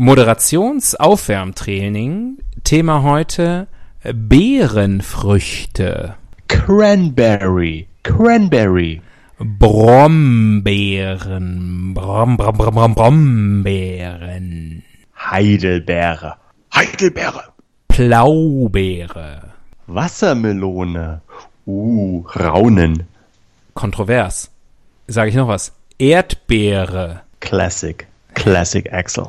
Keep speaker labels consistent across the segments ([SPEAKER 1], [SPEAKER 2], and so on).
[SPEAKER 1] Moderationsaufwärmtraining. Thema heute äh, Beerenfrüchte.
[SPEAKER 2] Cranberry. Cranberry.
[SPEAKER 1] Brombeeren. Brom, brom, brom, brom, Brombeeren.
[SPEAKER 2] Heidelbeere. Heidelbeere.
[SPEAKER 1] Blaubeere.
[SPEAKER 2] Wassermelone. Uh, Raunen.
[SPEAKER 1] Kontrovers. Sage ich noch was? Erdbeere.
[SPEAKER 2] Classic. Classic Axel.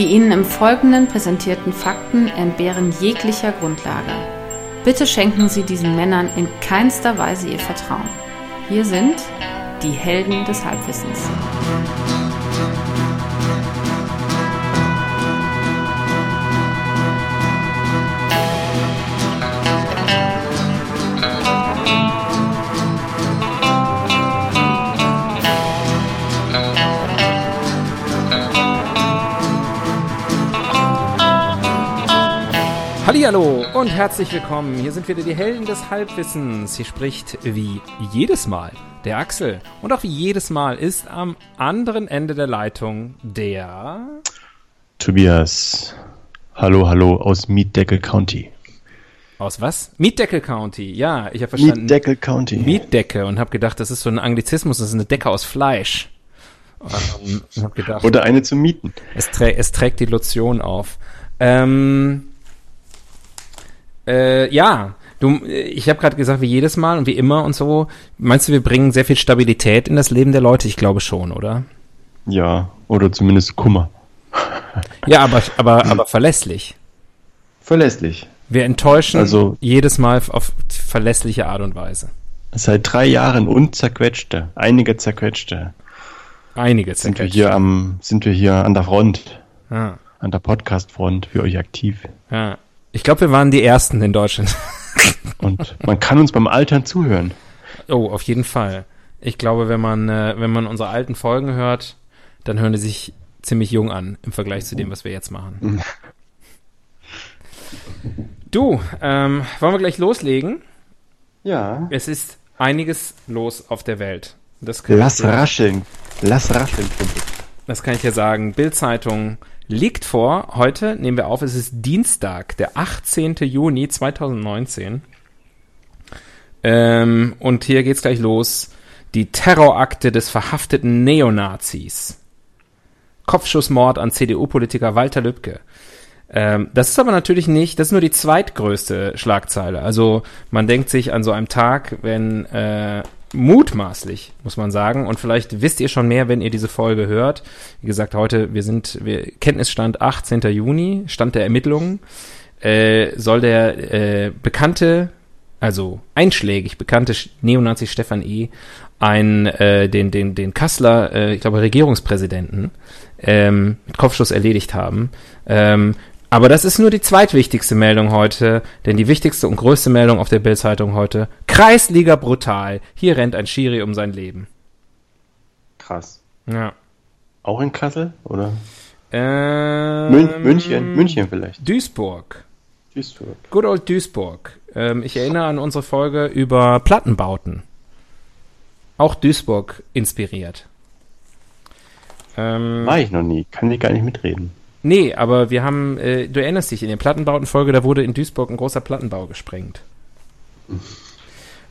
[SPEAKER 3] Die Ihnen im Folgenden präsentierten Fakten entbehren jeglicher Grundlage. Bitte schenken Sie diesen Männern in keinster Weise Ihr Vertrauen. Hier sind die Helden des Halbwissens.
[SPEAKER 1] Hallihallo und herzlich willkommen. Hier sind wieder die Helden des Halbwissens. Hier spricht wie jedes Mal der Axel. Und auch wie jedes Mal ist am anderen Ende der Leitung der
[SPEAKER 2] Tobias. Hallo, hallo aus Mietdeckel County.
[SPEAKER 1] Aus was? Mietdeckel County. Ja, ich habe verstanden.
[SPEAKER 2] Mietdeckel County.
[SPEAKER 1] Mietdecke und habe gedacht, das ist so ein Anglizismus, das ist eine Decke aus Fleisch. Ähm, hab gedacht,
[SPEAKER 2] Oder eine zum Mieten.
[SPEAKER 1] es, trä es trägt die Lotion auf. Ähm, äh, ja, du, ich habe gerade gesagt, wie jedes Mal und wie immer und so. Meinst du, wir bringen sehr viel Stabilität in das Leben der Leute? Ich glaube schon, oder?
[SPEAKER 2] Ja, oder zumindest Kummer.
[SPEAKER 1] Ja, aber, aber, aber verlässlich.
[SPEAKER 2] Verlässlich.
[SPEAKER 1] Wir enttäuschen
[SPEAKER 2] Also-
[SPEAKER 1] jedes Mal auf verlässliche Art und Weise.
[SPEAKER 2] Seit drei Jahren und zerquetschte, einige zerquetschte,
[SPEAKER 1] Einige
[SPEAKER 2] sind wir hier am, sind wir hier an der Front,
[SPEAKER 1] Ja,
[SPEAKER 2] an der Podcast-Front für euch aktiv.
[SPEAKER 1] ja. Ich glaube, wir waren die Ersten in Deutschland.
[SPEAKER 2] Und man kann uns beim Altern zuhören.
[SPEAKER 1] Oh, auf jeden Fall. Ich glaube, wenn man, äh, wenn man unsere alten Folgen hört, dann hören die sich ziemlich jung an im Vergleich zu dem, was wir jetzt machen. Du, ähm, wollen wir gleich loslegen?
[SPEAKER 2] Ja.
[SPEAKER 1] Es ist einiges los auf der Welt. Das
[SPEAKER 2] Lass rascheln. Lass rascheln.
[SPEAKER 1] Das kann ich dir sagen. Bild-Zeitung liegt vor. Heute nehmen wir auf. Es ist Dienstag, der 18. Juni 2019. Ähm, und hier geht's gleich los. Die Terrorakte des verhafteten Neonazis. Kopfschussmord an CDU-Politiker Walter Lübcke. Ähm, das ist aber natürlich nicht, das ist nur die zweitgrößte Schlagzeile. Also man denkt sich an so einem Tag, wenn äh, mutmaßlich, muss man sagen, und vielleicht wisst ihr schon mehr, wenn ihr diese Folge hört. Wie gesagt, heute, wir sind, wir, Kenntnisstand 18. Juni, Stand der Ermittlungen, äh, soll der äh, bekannte, also einschlägig bekannte Neonazi Stefan E. ein, äh, den, den, den Kasseler, äh, ich glaube, Regierungspräsidenten ähm, mit Kopfschuss erledigt haben. Ähm, aber das ist nur die zweitwichtigste Meldung heute, denn die wichtigste und größte Meldung auf der Bildzeitung heute, Kreisliga brutal, hier rennt ein Schiri um sein Leben.
[SPEAKER 2] Krass.
[SPEAKER 1] Ja.
[SPEAKER 2] Auch in Kassel? Oder?
[SPEAKER 1] Ähm,
[SPEAKER 2] Mün München? München vielleicht.
[SPEAKER 1] Duisburg.
[SPEAKER 2] Duisburg.
[SPEAKER 1] Good old Duisburg. Ähm, ich erinnere an unsere Folge über Plattenbauten. Auch Duisburg inspiriert. Ähm,
[SPEAKER 2] War ich noch nie. Kann ich gar nicht mitreden.
[SPEAKER 1] Nee, aber wir haben, äh, du erinnerst dich, in der Plattenbautenfolge, da wurde in Duisburg ein großer Plattenbau gesprengt.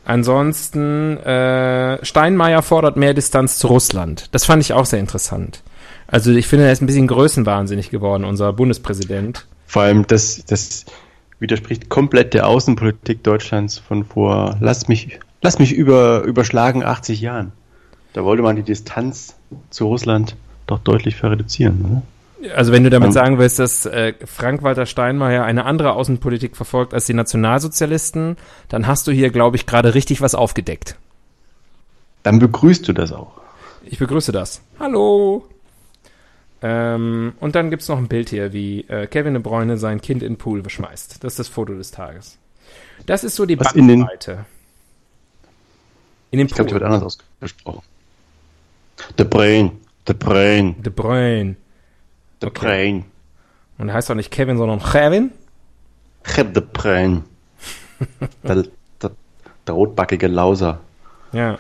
[SPEAKER 1] Ansonsten, äh, Steinmeier fordert mehr Distanz zu Russland. Das fand ich auch sehr interessant. Also ich finde, er ist ein bisschen größenwahnsinnig geworden, unser Bundespräsident.
[SPEAKER 2] Vor allem, das, das widerspricht komplett der Außenpolitik Deutschlands von vor, lass mich, lass mich über, überschlagen 80 Jahren. Da wollte man die Distanz zu Russland doch deutlich reduzieren, oder?
[SPEAKER 1] Also wenn du damit
[SPEAKER 2] Ähm,
[SPEAKER 1] sagen willst, dass äh, Frank-Walter Steinmeier eine andere Außenpolitik verfolgt als die Nationalsozialisten, dann hast du hier, glaube ich, gerade richtig was aufgedeckt.
[SPEAKER 2] Dann begrüßt du das auch.
[SPEAKER 1] Ich begrüße das. Hallo. Ähm, und dann gibt's noch ein Bild hier, wie äh, Kevin de Bruyne sein Kind in den Pool beschmeißt. Das ist das Foto des Tages. Das ist so die
[SPEAKER 2] Was in
[SPEAKER 1] Bandbreite. In, den
[SPEAKER 2] Ich glaube, die
[SPEAKER 1] Pool.
[SPEAKER 2] wird anders ausgesprochen. De Brain. The Brain.
[SPEAKER 1] De Bruyne.
[SPEAKER 2] The
[SPEAKER 1] Okay.
[SPEAKER 2] Brain.
[SPEAKER 1] Und er heißt auch nicht Kevin, sondern Kevin.
[SPEAKER 2] Heb the Brain. der, der, der rotbackige Lauser.
[SPEAKER 1] Ja.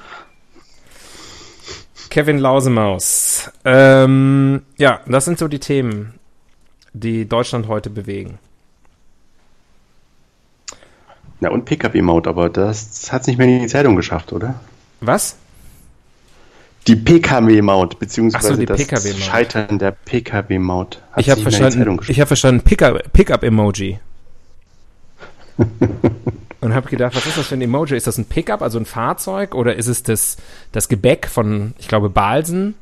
[SPEAKER 1] Kevin Lausemaus. Ähm, ja, das sind so die Themen, die Deutschland heute bewegen.
[SPEAKER 2] Na und Pkw-Maut, aber das hat es nicht mehr in die Zeitung geschafft, oder?
[SPEAKER 1] Was?
[SPEAKER 2] Die Pkw-Maut, beziehungsweise
[SPEAKER 1] so,
[SPEAKER 2] das
[SPEAKER 1] PKW-Maut.
[SPEAKER 2] Scheitern der Pkw-Maut.
[SPEAKER 1] Ich habe verstanden, ich hab verstanden Pickup- Pickup-Emoji. Und habe gedacht, was ist das für ein Emoji? Ist das ein Pickup, also ein Fahrzeug? Oder ist es das, das Gebäck von, ich glaube, Balsen,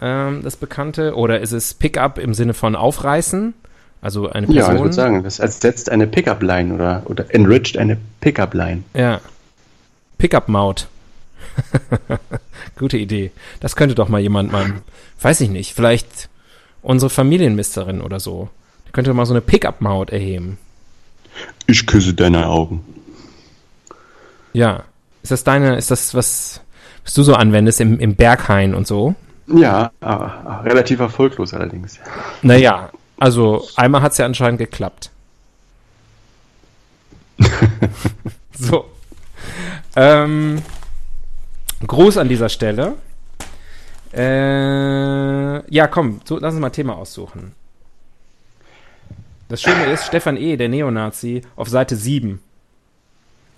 [SPEAKER 1] ähm, das bekannte? Oder ist es Pickup im Sinne von aufreißen? Also eine
[SPEAKER 2] Ja,
[SPEAKER 1] Person?
[SPEAKER 2] ich würde sagen, das ersetzt eine Pickup-Line oder, oder enriched eine Pickup-Line.
[SPEAKER 1] Ja. Pickup-Maut. Gute Idee. Das könnte doch mal jemand mal, weiß ich nicht, vielleicht unsere Familienmisterin oder so. Die könnte mal so eine Pickup-Maut erheben.
[SPEAKER 2] Ich küsse deine Augen.
[SPEAKER 1] Ja. Ist das deine, ist das was, was du so anwendest im, im Berghain und so?
[SPEAKER 2] Ja, ah, relativ erfolglos allerdings.
[SPEAKER 1] Naja, also einmal hat's ja anscheinend geklappt. so. Ähm, Gruß an dieser Stelle. Äh, ja, komm, so, lass uns mal ein Thema aussuchen. Das Schöne ist, Stefan E., der Neonazi, auf Seite 7.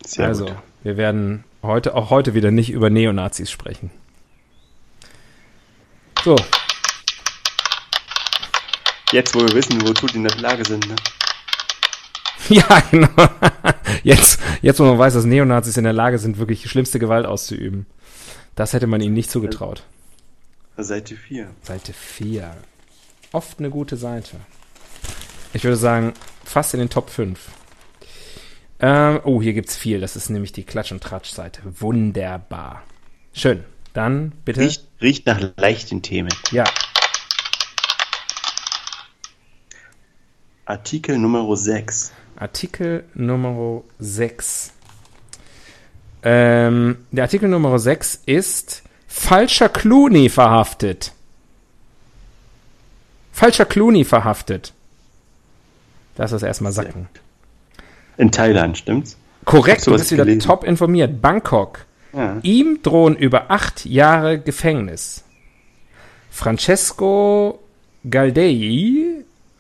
[SPEAKER 2] Sehr
[SPEAKER 1] also,
[SPEAKER 2] gut.
[SPEAKER 1] wir werden heute, auch heute wieder nicht über Neonazis sprechen. So,
[SPEAKER 2] Jetzt, wo wir wissen, wozu die in der Lage sind, ne?
[SPEAKER 1] Ja, genau. Jetzt, jetzt, wo man weiß, dass Neonazis in der Lage sind, wirklich die schlimmste Gewalt auszuüben. Das hätte man ihnen nicht zugetraut.
[SPEAKER 2] Seite 4.
[SPEAKER 1] Seite 4. Oft eine gute Seite. Ich würde sagen, fast in den Top 5. Ähm, oh, hier gibt's viel. Das ist nämlich die Klatsch- und Tratsch-Seite. Wunderbar. Schön. Dann bitte.
[SPEAKER 2] Riecht, riecht nach leichten Themen.
[SPEAKER 1] Ja.
[SPEAKER 2] Artikel Nummer 6.
[SPEAKER 1] Artikel Nummer 6. Ähm, der Artikel Nummer 6 ist falscher Clooney verhaftet. Falscher Clooney verhaftet. Lass das erstmal sacken.
[SPEAKER 2] In Thailand, stimmt's?
[SPEAKER 1] Korrekt, du bist wieder
[SPEAKER 2] gelesen.
[SPEAKER 1] top informiert. Bangkok.
[SPEAKER 2] Ja.
[SPEAKER 1] Ihm drohen über acht Jahre Gefängnis. Francesco Galdei,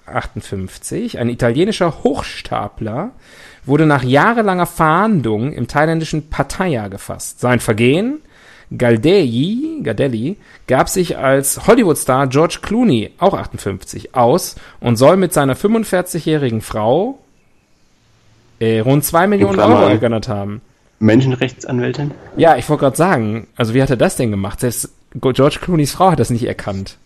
[SPEAKER 1] 58, ein italienischer Hochstapler, wurde nach jahrelanger Fahndung im thailändischen Pattaya gefasst. Sein Vergehen, Galdei, Gardelli, gab sich als Hollywood-Star George Clooney, auch 58, aus und soll mit seiner 45-jährigen Frau äh, rund 2 Millionen. Euro ergattert haben.
[SPEAKER 2] Menschenrechtsanwältin?
[SPEAKER 1] Ja, ich wollte gerade sagen, also wie hat er das denn gemacht? Selbst George Clooneys Frau hat das nicht erkannt.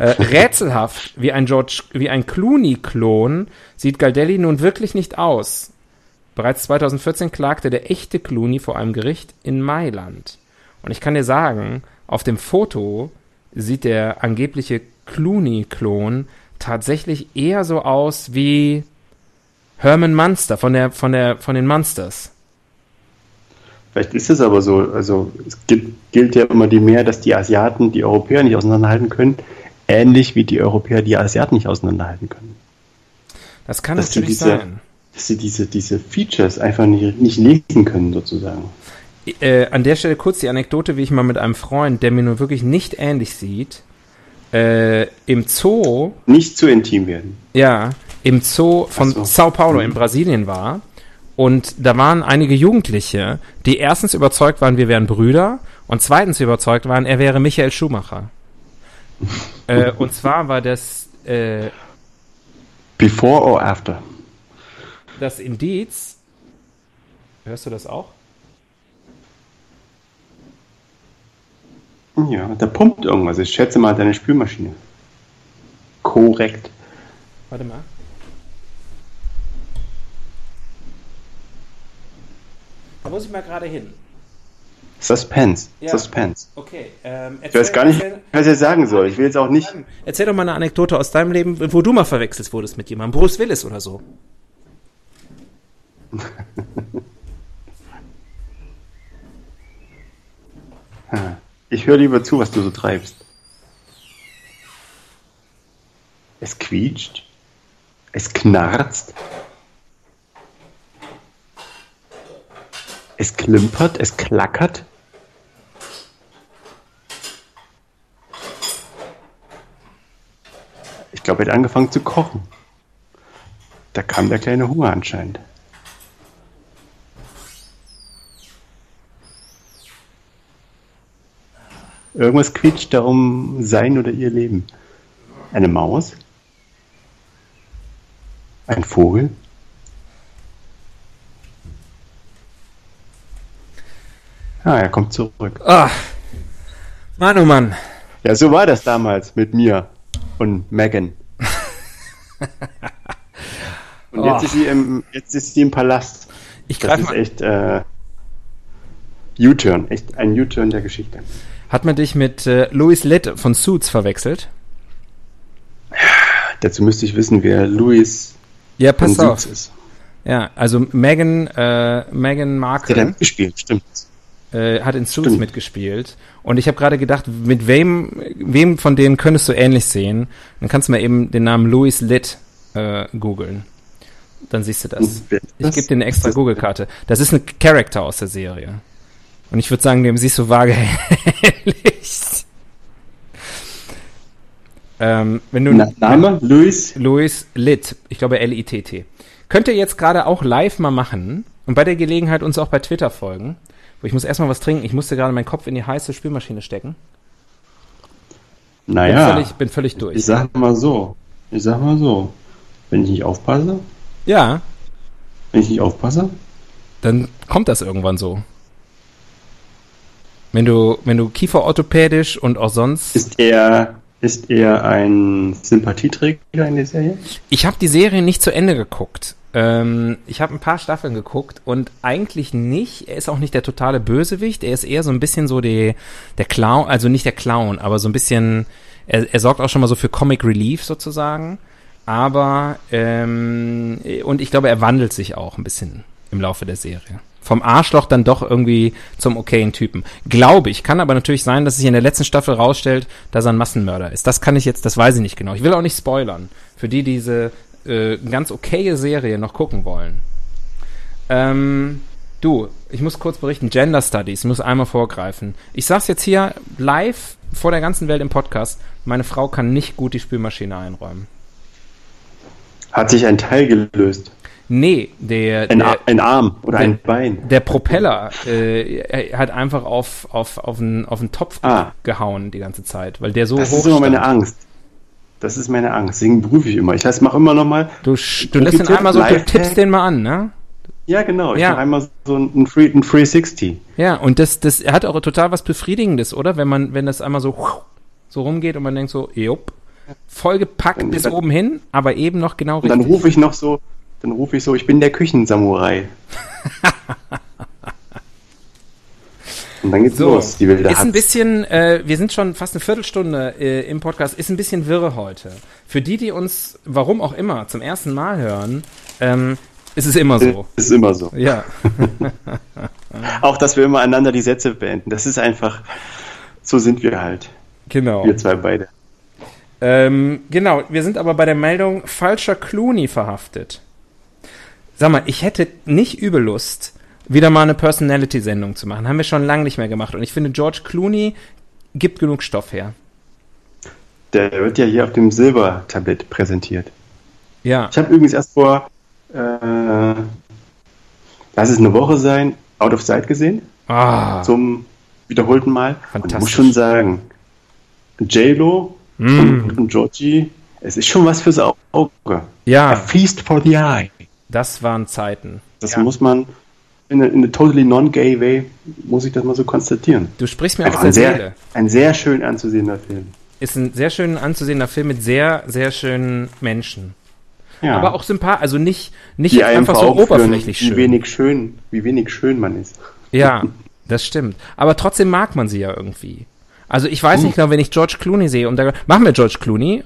[SPEAKER 1] Äh, rätselhaft, wie ein George, wie ein Clooney-Klon sieht Galdelli nun wirklich nicht aus. Bereits 2014 klagte der echte Clooney vor einem Gericht in Mailand. Und ich kann dir sagen, auf dem Foto sieht der angebliche Clooney-Klon tatsächlich eher so aus wie Herman Munster von der, von der, von den Munsters.
[SPEAKER 2] Vielleicht ist es aber so. Also es gilt, gilt ja immer die mehr, dass die Asiaten die Europäer nicht auseinanderhalten können, ähnlich wie die Europäer die Asiaten nicht auseinanderhalten können.
[SPEAKER 1] Das kann
[SPEAKER 2] Das sind
[SPEAKER 1] natürlich
[SPEAKER 2] diese-
[SPEAKER 1] sein.
[SPEAKER 2] Dass sie diese, diese Features einfach nicht, nicht lesen können, sozusagen.
[SPEAKER 1] Äh, an der Stelle kurz die Anekdote, wie ich mal mit einem Freund, der mir nun wirklich nicht ähnlich sieht, äh, im Zoo,
[SPEAKER 2] Nicht zu intim werden.
[SPEAKER 1] ja, im Zoo von
[SPEAKER 2] so.
[SPEAKER 1] Sao Paulo in Brasilien war. Und da waren einige Jugendliche, die erstens überzeugt waren, wir wären Brüder und zweitens überzeugt waren, er wäre Michael Schumacher. Äh, und zwar war das äh,
[SPEAKER 2] Before or after?
[SPEAKER 1] das Indiz. Hörst du das auch?
[SPEAKER 2] Ja, da pumpt irgendwas. Ich schätze mal deine Spülmaschine. Korrekt.
[SPEAKER 1] Warte mal. Da muss ich mal gerade hin.
[SPEAKER 2] Suspense.
[SPEAKER 1] Ja.
[SPEAKER 2] Suspense.
[SPEAKER 1] Okay. Ähm,
[SPEAKER 2] Ich weiß gar nicht, was ich sagen soll. Ich will jetzt auch nicht.
[SPEAKER 1] Erzähl doch mal eine Anekdote aus deinem Leben, wo du mal verwechselt wurdest mit jemandem. Bruce Willis oder so.
[SPEAKER 2] Ich höre lieber zu, was du so treibst. Es quietscht. Es knarzt. Es klimpert, es klackert. Ich glaube, er hat angefangen zu kochen. Da kam der kleine Hunger anscheinend. Irgendwas quietscht da um sein oder ihr Leben. Eine Maus? Ein Vogel? Ah, er kommt zurück.
[SPEAKER 1] Ah, Mann, oh Mann.
[SPEAKER 2] Ja, so war das damals mit mir und Megan. und jetzt,
[SPEAKER 1] Oh.
[SPEAKER 2] ist sie im, jetzt ist sie im Palast.
[SPEAKER 1] Ich
[SPEAKER 2] Das ist echt äh, U-Turn, echt ein U-Turn der Geschichte.
[SPEAKER 1] Hat man dich mit äh, Louis Litt von Suits verwechselt?
[SPEAKER 2] Dazu müsste ich wissen, wer Louis
[SPEAKER 1] Ja,
[SPEAKER 2] von
[SPEAKER 1] pass auf.
[SPEAKER 2] Suits ist.
[SPEAKER 1] Ja, also Meghan, äh, Meghan
[SPEAKER 2] Der hat
[SPEAKER 1] Markle
[SPEAKER 2] mitgespielt, stimmt.
[SPEAKER 1] Äh, hat in Suits
[SPEAKER 2] Stimmt.
[SPEAKER 1] mitgespielt. Und ich habe gerade gedacht, mit wem, wem von denen könntest du ähnlich sehen? Dann kannst du mal eben den Namen Louis Litt äh, googeln. Dann siehst du das. Ich gebe dir eine extra Google-Karte. Das ist ein Charakter aus der Serie. Und ich würde sagen, dem siehst du vage ähnlich. ähm, wenn du
[SPEAKER 2] Na, Name? Louis?
[SPEAKER 1] Louis Litt, ich glaube L-I-T-T. Könnt ihr jetzt gerade auch live mal machen und bei der Gelegenheit uns auch bei Twitter folgen. Ich muss erstmal was trinken. Ich musste gerade meinen Kopf in die heiße Spülmaschine stecken. Bin,
[SPEAKER 2] Naja,
[SPEAKER 1] völlig, bin völlig durch.
[SPEAKER 2] ich sag mal so. Ich sag mal so. Wenn ich nicht aufpasse,
[SPEAKER 1] ja,
[SPEAKER 2] wenn ich nicht aufpasse,
[SPEAKER 1] dann kommt das irgendwann so. Wenn du, wenn du kieferorthopädisch und auch sonst.
[SPEAKER 2] ist er, ist er ein Sympathieträger in der Serie?
[SPEAKER 1] Ich habe die Serie nicht zu Ende geguckt. Ähm, ich habe ein paar Staffeln geguckt und eigentlich nicht. Er ist auch nicht der totale Bösewicht. Er ist eher so ein bisschen so die, der Clown, also nicht der Clown, aber so ein bisschen. Er, er sorgt auch schon mal so für Comic Relief sozusagen. Aber ähm, und ich glaube, er wandelt sich auch ein bisschen im Laufe der Serie. Vom Arschloch dann doch irgendwie zum okayen Typen. Glaube ich. Kann aber natürlich sein, dass sich in der letzten Staffel rausstellt, dass er ein Massenmörder ist. Das kann ich jetzt, das weiß ich nicht genau. Ich will auch nicht spoilern. Für die, die diese äh, ganz okaye Serie noch gucken wollen. Ähm, du, ich muss kurz berichten, Gender Studies, ich muss einmal vorgreifen. Ich sag's jetzt hier live vor der ganzen Welt im Podcast, meine Frau kann nicht gut die Spülmaschine einräumen.
[SPEAKER 2] Hat sich ein Teil gelöst?
[SPEAKER 1] Nee, der,
[SPEAKER 2] Ein,
[SPEAKER 1] der,
[SPEAKER 2] ein Arm oder
[SPEAKER 1] der-
[SPEAKER 2] ein Bein?
[SPEAKER 1] der Propeller äh, hat einfach auf, auf, auf, einen, auf einen Topf
[SPEAKER 2] Ah.
[SPEAKER 1] gehauen die ganze Zeit, weil der so
[SPEAKER 2] Das
[SPEAKER 1] hoch
[SPEAKER 2] ist immer meine
[SPEAKER 1] stand.
[SPEAKER 2] Angst. Das ist meine Angst. Deswegen prüfe ich immer. Ich heißt, mach immer noch mal.
[SPEAKER 1] Du, du lässt den einmal so, du tippst den mal an, ne?
[SPEAKER 2] Ja, genau. Ich
[SPEAKER 1] Ja.
[SPEAKER 2] mache einmal so ein, ein, Free, ein 360.
[SPEAKER 1] Ja, und das, das hat auch total was Befriedigendes, oder? Wenn man, wenn das einmal so, so rumgeht und man denkt so, jupp, vollgepackt bis
[SPEAKER 2] dann-
[SPEAKER 1] oben hin, aber eben noch genau
[SPEAKER 2] Und dann
[SPEAKER 1] richtig.
[SPEAKER 2] rufe ich noch so, dann rufe ich so, ich bin der Küchensamurai. Und dann geht's
[SPEAKER 1] So,
[SPEAKER 2] los, die wilde
[SPEAKER 1] ist ein bisschen, äh, wir sind schon fast eine Viertelstunde äh, im Podcast, ist ein bisschen wirre heute. Für die, die uns, warum auch immer, zum ersten Mal hören, ähm, ist es immer so.
[SPEAKER 2] Ist immer so.
[SPEAKER 1] Ja,
[SPEAKER 2] Auch, dass wir immer einander die Sätze beenden. Das ist einfach, so sind wir halt.
[SPEAKER 1] genau.
[SPEAKER 2] Wir zwei beide.
[SPEAKER 1] Ähm, genau, wir sind aber bei der Meldung falscher Clooney verhaftet. Sag mal, ich hätte nicht übel Lust, wieder mal eine Personality-Sendung zu machen. Haben wir schon lange nicht mehr gemacht. Und ich finde, George Clooney gibt genug Stoff her.
[SPEAKER 2] Der wird ja hier auf dem Silbertablett präsentiert.
[SPEAKER 1] Ja,
[SPEAKER 2] Ich habe übrigens erst vor, äh, lass es eine Woche sein, Out of Sight gesehen,
[SPEAKER 1] ah,
[SPEAKER 2] zum wiederholten Mal. Und ich muss schon sagen, J-Lo
[SPEAKER 1] Mm.
[SPEAKER 2] und, und Georgie, es ist schon was fürs Auge. A
[SPEAKER 1] ja,
[SPEAKER 2] feast for the eye.
[SPEAKER 1] Das waren Zeiten.
[SPEAKER 2] Das
[SPEAKER 1] Ja.
[SPEAKER 2] muss man in a, in a totally non-gay way, muss ich das mal so konstatieren.
[SPEAKER 1] Du sprichst mir
[SPEAKER 2] Einfach
[SPEAKER 1] aus
[SPEAKER 2] ein
[SPEAKER 1] der
[SPEAKER 2] sehr,
[SPEAKER 1] Seele.
[SPEAKER 2] ein sehr schön anzusehender Film.
[SPEAKER 1] Ist ein sehr schön anzusehender Film mit sehr, sehr schönen Menschen.
[SPEAKER 2] Ja.
[SPEAKER 1] Aber auch sympathisch, also nicht, nicht
[SPEAKER 2] die
[SPEAKER 1] einfach so oberflächlich
[SPEAKER 2] wie
[SPEAKER 1] schön.
[SPEAKER 2] wenig schön, wie wenig schön man ist.
[SPEAKER 1] Ja, das stimmt. Aber trotzdem mag man sie ja irgendwie. Also ich weiß
[SPEAKER 2] Hm.
[SPEAKER 1] nicht genau, wenn ich George Clooney sehe und da machen wir George Clooney.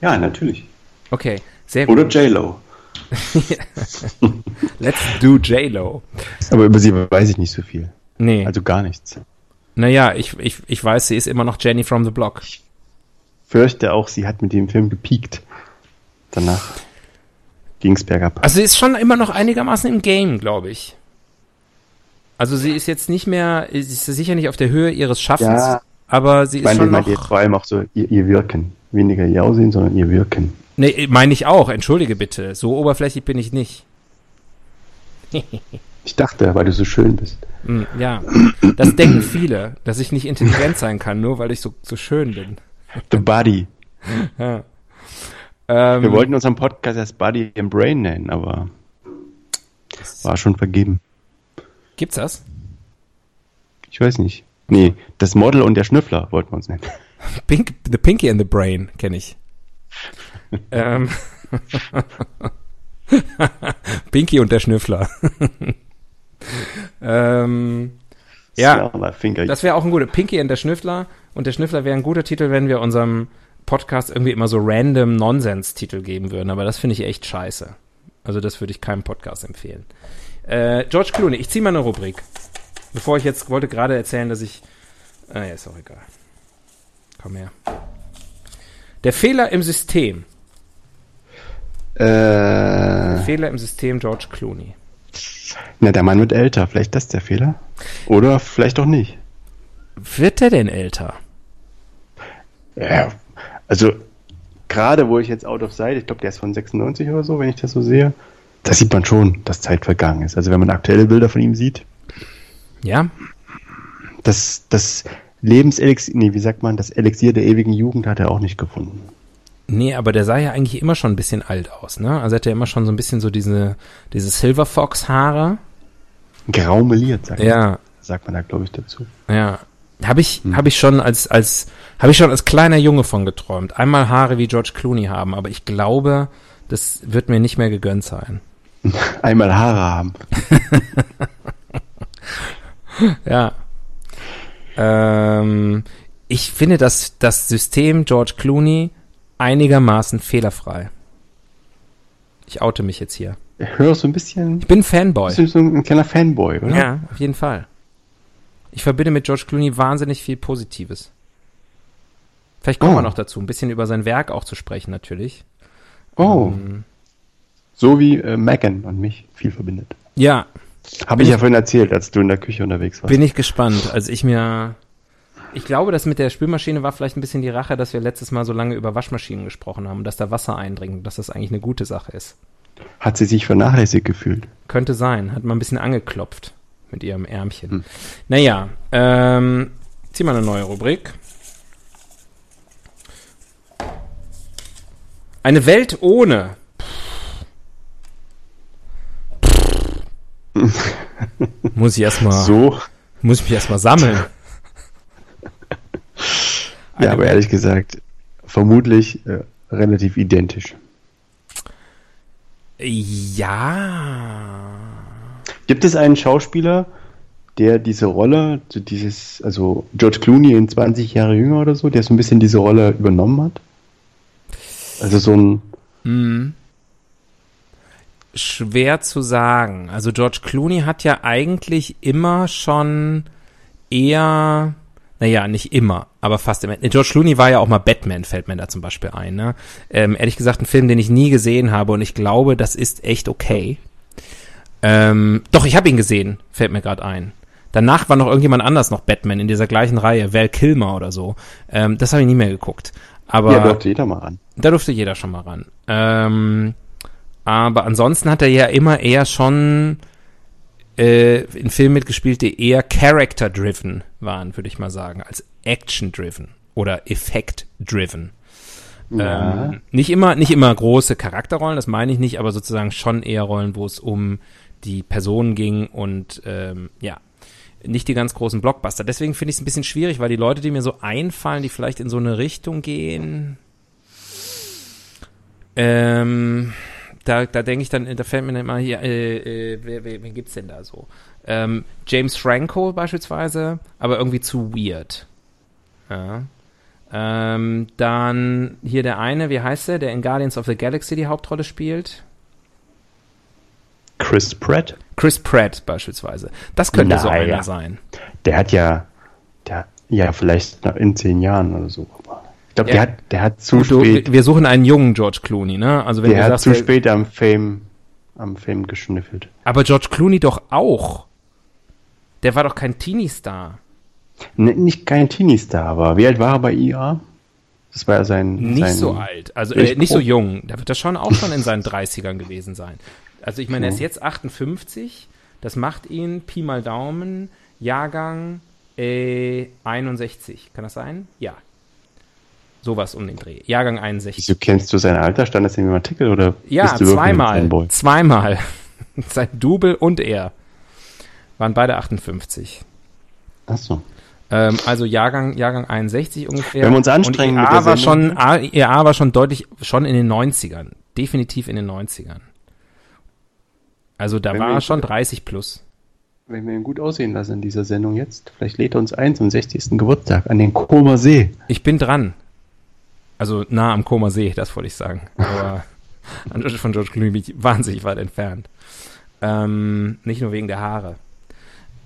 [SPEAKER 2] Ja, natürlich.
[SPEAKER 1] Okay, sehr gut.
[SPEAKER 2] Oder J-Lo.
[SPEAKER 1] Let's do J-Lo.
[SPEAKER 2] Aber über sie weiß ich nicht so viel.
[SPEAKER 1] Nee,
[SPEAKER 2] Also gar nichts.
[SPEAKER 1] naja, ich, ich, ich weiß, sie ist immer noch Jenny from the Block.
[SPEAKER 2] fürchte auch, sie hat mit dem Film gepiekt. Danach ging es bergab.
[SPEAKER 1] Also sie ist schon immer noch einigermaßen im Game, glaube ich. Also sie ist jetzt nicht mehr, sie ist sicher nicht auf der Höhe ihres Schaffens,
[SPEAKER 2] Ja.
[SPEAKER 1] aber sie
[SPEAKER 2] Ich
[SPEAKER 1] ist
[SPEAKER 2] meine,
[SPEAKER 1] schon
[SPEAKER 2] ich meine
[SPEAKER 1] noch...
[SPEAKER 2] vor allem auch so ihr, ihr Wirken. Weniger ihr Aussehen, sondern ihr Wirken.
[SPEAKER 1] Nee, meine ich auch, entschuldige bitte. So oberflächlich bin ich nicht.
[SPEAKER 2] Ich dachte, weil du so schön bist.
[SPEAKER 1] Hm, ja, das denken viele, dass ich nicht intelligent sein kann, nur weil ich so, so schön bin.
[SPEAKER 2] The Body.
[SPEAKER 1] Ja. Ähm,
[SPEAKER 2] Wir wollten unseren Podcast erst Body and Brain nennen, aber war schon vergeben.
[SPEAKER 1] Gibt's das?
[SPEAKER 2] Ich weiß nicht. Nee, das Model und der Schnüffler wollten wir uns nennen.
[SPEAKER 1] Pink, the Pinky and the Brain kenne ich. Ähm. Pinky und der Schnüffler. ähm, ja, das wäre auch ein guter. Pinky und der Schnüffler. Und der Schnüffler wäre ein guter Titel, wenn wir unserem Podcast irgendwie immer so random Nonsens-Titel geben würden. Aber das finde ich echt scheiße. Also das würde ich keinem Podcast empfehlen. Äh, George Clooney, ich ziehe mal eine Rubrik. Bevor ich jetzt wollte gerade erzählen, dass ich. Ah, ja, ist auch egal. Komm her. Der Fehler im System.
[SPEAKER 2] Äh,
[SPEAKER 1] Fehler im System George Clooney.
[SPEAKER 2] na, der Mann wird älter. Vielleicht das der Fehler? Oder vielleicht auch nicht.
[SPEAKER 1] Wird der denn älter?
[SPEAKER 2] Ja, also gerade wo ich jetzt out of sight, ich glaube, der ist von 96 oder so, wenn ich das so sehe, da sieht man schon, dass Zeit vergangen ist. Also wenn man aktuelle Bilder von ihm sieht,
[SPEAKER 1] Ja?
[SPEAKER 2] das, das Lebenselixier, nee, wie sagt man, das Elixier der ewigen Jugend hat er auch nicht gefunden.
[SPEAKER 1] Nee, aber der sah ja eigentlich immer schon ein bisschen alt aus, ne? Also hat er immer schon so ein bisschen so diese, diese Silver Fox Haare.
[SPEAKER 2] Graumeliert, sagt,
[SPEAKER 1] Ja,
[SPEAKER 2] sagt man da, glaube ich, dazu.
[SPEAKER 1] ja. Habe ich, habe ich schon als, als, habe ich schon als kleiner Junge von geträumt. Einmal Haare wie George Clooney haben, aber ich glaube, das wird mir nicht mehr gegönnt sein.
[SPEAKER 2] Einmal Haare haben.
[SPEAKER 1] Ja. Ähm, ich finde das, das System George Clooney einigermaßen fehlerfrei. Ich oute mich jetzt hier.
[SPEAKER 2] Hörst du ein bisschen,
[SPEAKER 1] Ich bin Fanboy.
[SPEAKER 2] bist du so ein kleiner Fanboy, oder?
[SPEAKER 1] Ja, auf jeden Fall. Ich verbinde mit George Clooney wahnsinnig viel Positives. Vielleicht kommen
[SPEAKER 2] Oh.
[SPEAKER 1] wir noch dazu, ein bisschen über sein Werk auch zu sprechen, natürlich.
[SPEAKER 2] Oh,
[SPEAKER 1] Ähm,
[SPEAKER 2] so wie äh, Megan und mich viel verbindet.
[SPEAKER 1] ja,
[SPEAKER 2] Habe ich ja vorhin erzählt, als du in der Küche unterwegs warst.
[SPEAKER 1] bin ich gespannt. Als ich mir. Ich glaube, das mit der Spülmaschine war vielleicht ein bisschen die Rache, dass wir letztes Mal so lange über Waschmaschinen gesprochen haben und dass da Wasser eindringt und dass das eigentlich eine gute Sache ist.
[SPEAKER 2] Hat sie sich vernachlässigt gefühlt?
[SPEAKER 1] Könnte sein. Hat mal ein bisschen angeklopft mit ihrem Ärmchen.
[SPEAKER 2] Hm.
[SPEAKER 1] Naja, ähm, zieh mal eine neue Rubrik. Eine Welt ohne. muss ich erstmal,
[SPEAKER 2] So?
[SPEAKER 1] muss ich mich erstmal sammeln.
[SPEAKER 2] Ja, aber ehrlich gesagt, vermutlich äh, relativ identisch.
[SPEAKER 1] Ja.
[SPEAKER 2] Gibt es einen Schauspieler, der diese Rolle, dieses, also George Clooney in 20 Jahre jünger oder so, der so ein bisschen diese Rolle übernommen hat? Also so ein,
[SPEAKER 1] Hm. Schwer zu sagen. Also George Clooney hat ja eigentlich immer schon eher, naja, nicht immer, aber fast immer. George Clooney war ja auch mal Batman, fällt mir da zum Beispiel ein. Ne? Ähm, ehrlich gesagt, ein Film, den ich nie gesehen habe und ich glaube, das ist echt okay. Ähm, doch, ich habe ihn gesehen, fällt mir gerade ein. Danach war noch irgendjemand anders noch Batman in dieser gleichen Reihe, Val Kilmer oder so. Ähm, das habe ich nie mehr geguckt. Aber
[SPEAKER 2] ja, durfte jeder mal an.
[SPEAKER 1] da durfte jeder schon mal ran. Ähm, aber ansonsten hat er ja immer eher schon äh, in Filmen mitgespielt, die eher character-driven waren, würde ich mal sagen, als action-driven oder effect-driven.
[SPEAKER 2] Ja.
[SPEAKER 1] Ähm, nicht immer, nicht immer große Charakterrollen, das meine ich nicht, aber sozusagen schon eher Rollen, wo es um die Person ging und ähm, ja, nicht die ganz großen Blockbuster. Deswegen finde ich es ein bisschen schwierig, weil die Leute, die mir so einfallen, die vielleicht in so eine Richtung gehen, ähm, da, da denke ich dann, da fällt mir dann immer hier, äh, äh, wer, wen gibt's denn da so? Ähm, James Franco beispielsweise, aber irgendwie zu weird. Ja. Ähm, dann hier der eine, wie heißt der, der in Guardians of the Galaxy die Hauptrolle spielt?
[SPEAKER 2] Chris Pratt,
[SPEAKER 1] Chris Pratt beispielsweise. Das könnte so
[SPEAKER 2] Na
[SPEAKER 1] einer
[SPEAKER 2] ja.
[SPEAKER 1] sein.
[SPEAKER 2] der hat ja, der, ja, vielleicht in zehn Jahren oder so. Aber glaube,
[SPEAKER 1] Ja.
[SPEAKER 2] der, hat, der hat zu
[SPEAKER 1] Du,
[SPEAKER 2] spät,
[SPEAKER 1] wir suchen einen jungen George Clooney, ne? Also wenn
[SPEAKER 2] der hat
[SPEAKER 1] sagst,
[SPEAKER 2] zu spät am Fame, am Fame geschnüffelt.
[SPEAKER 1] aber George Clooney doch auch. Der war doch kein Teenie-Star.
[SPEAKER 2] Ne, nicht kein Teenie-Star, aber wie alt war er bei IA? Das war ja sein.
[SPEAKER 1] Nicht
[SPEAKER 2] sein,
[SPEAKER 1] so alt, also äh, nicht so jung. Da wird er schon auch schon in seinen 30ern gewesen sein. Also ich meine, er ist jetzt 58. Das macht ihn Pi mal Daumen Jahrgang äh, 61. Kann das sein? Ja. Sowas um den Dreh. Jahrgang 61.
[SPEAKER 2] Wieso kennst du sein Alter? Stand das in dem Artikel oder?
[SPEAKER 1] Ja,
[SPEAKER 2] du
[SPEAKER 1] zweimal. Zweimal. Sein Double und er waren beide 58.
[SPEAKER 2] Achso.
[SPEAKER 1] Ähm, also Jahrgang, Jahrgang 61 ungefähr.
[SPEAKER 2] Wenn wir uns anstrengen
[SPEAKER 1] und
[SPEAKER 2] mit
[SPEAKER 1] EA
[SPEAKER 2] der
[SPEAKER 1] war
[SPEAKER 2] Sendung-
[SPEAKER 1] schon, EA war schon deutlich, schon in den 90ern. Definitiv in den 90ern. Also da
[SPEAKER 2] Wenn
[SPEAKER 1] war er schon 30 plus.
[SPEAKER 2] Wenn wir ihn gut aussehen lassen in dieser Sendung jetzt, vielleicht lädt er uns ein zum 60. Geburtstag an den Koma See.
[SPEAKER 1] Ich bin dran. Also nah am Koma See, das wollte ich sagen. Aber von George Clooney bin ich wahnsinnig weit entfernt. Ähm, nicht nur wegen der Haare.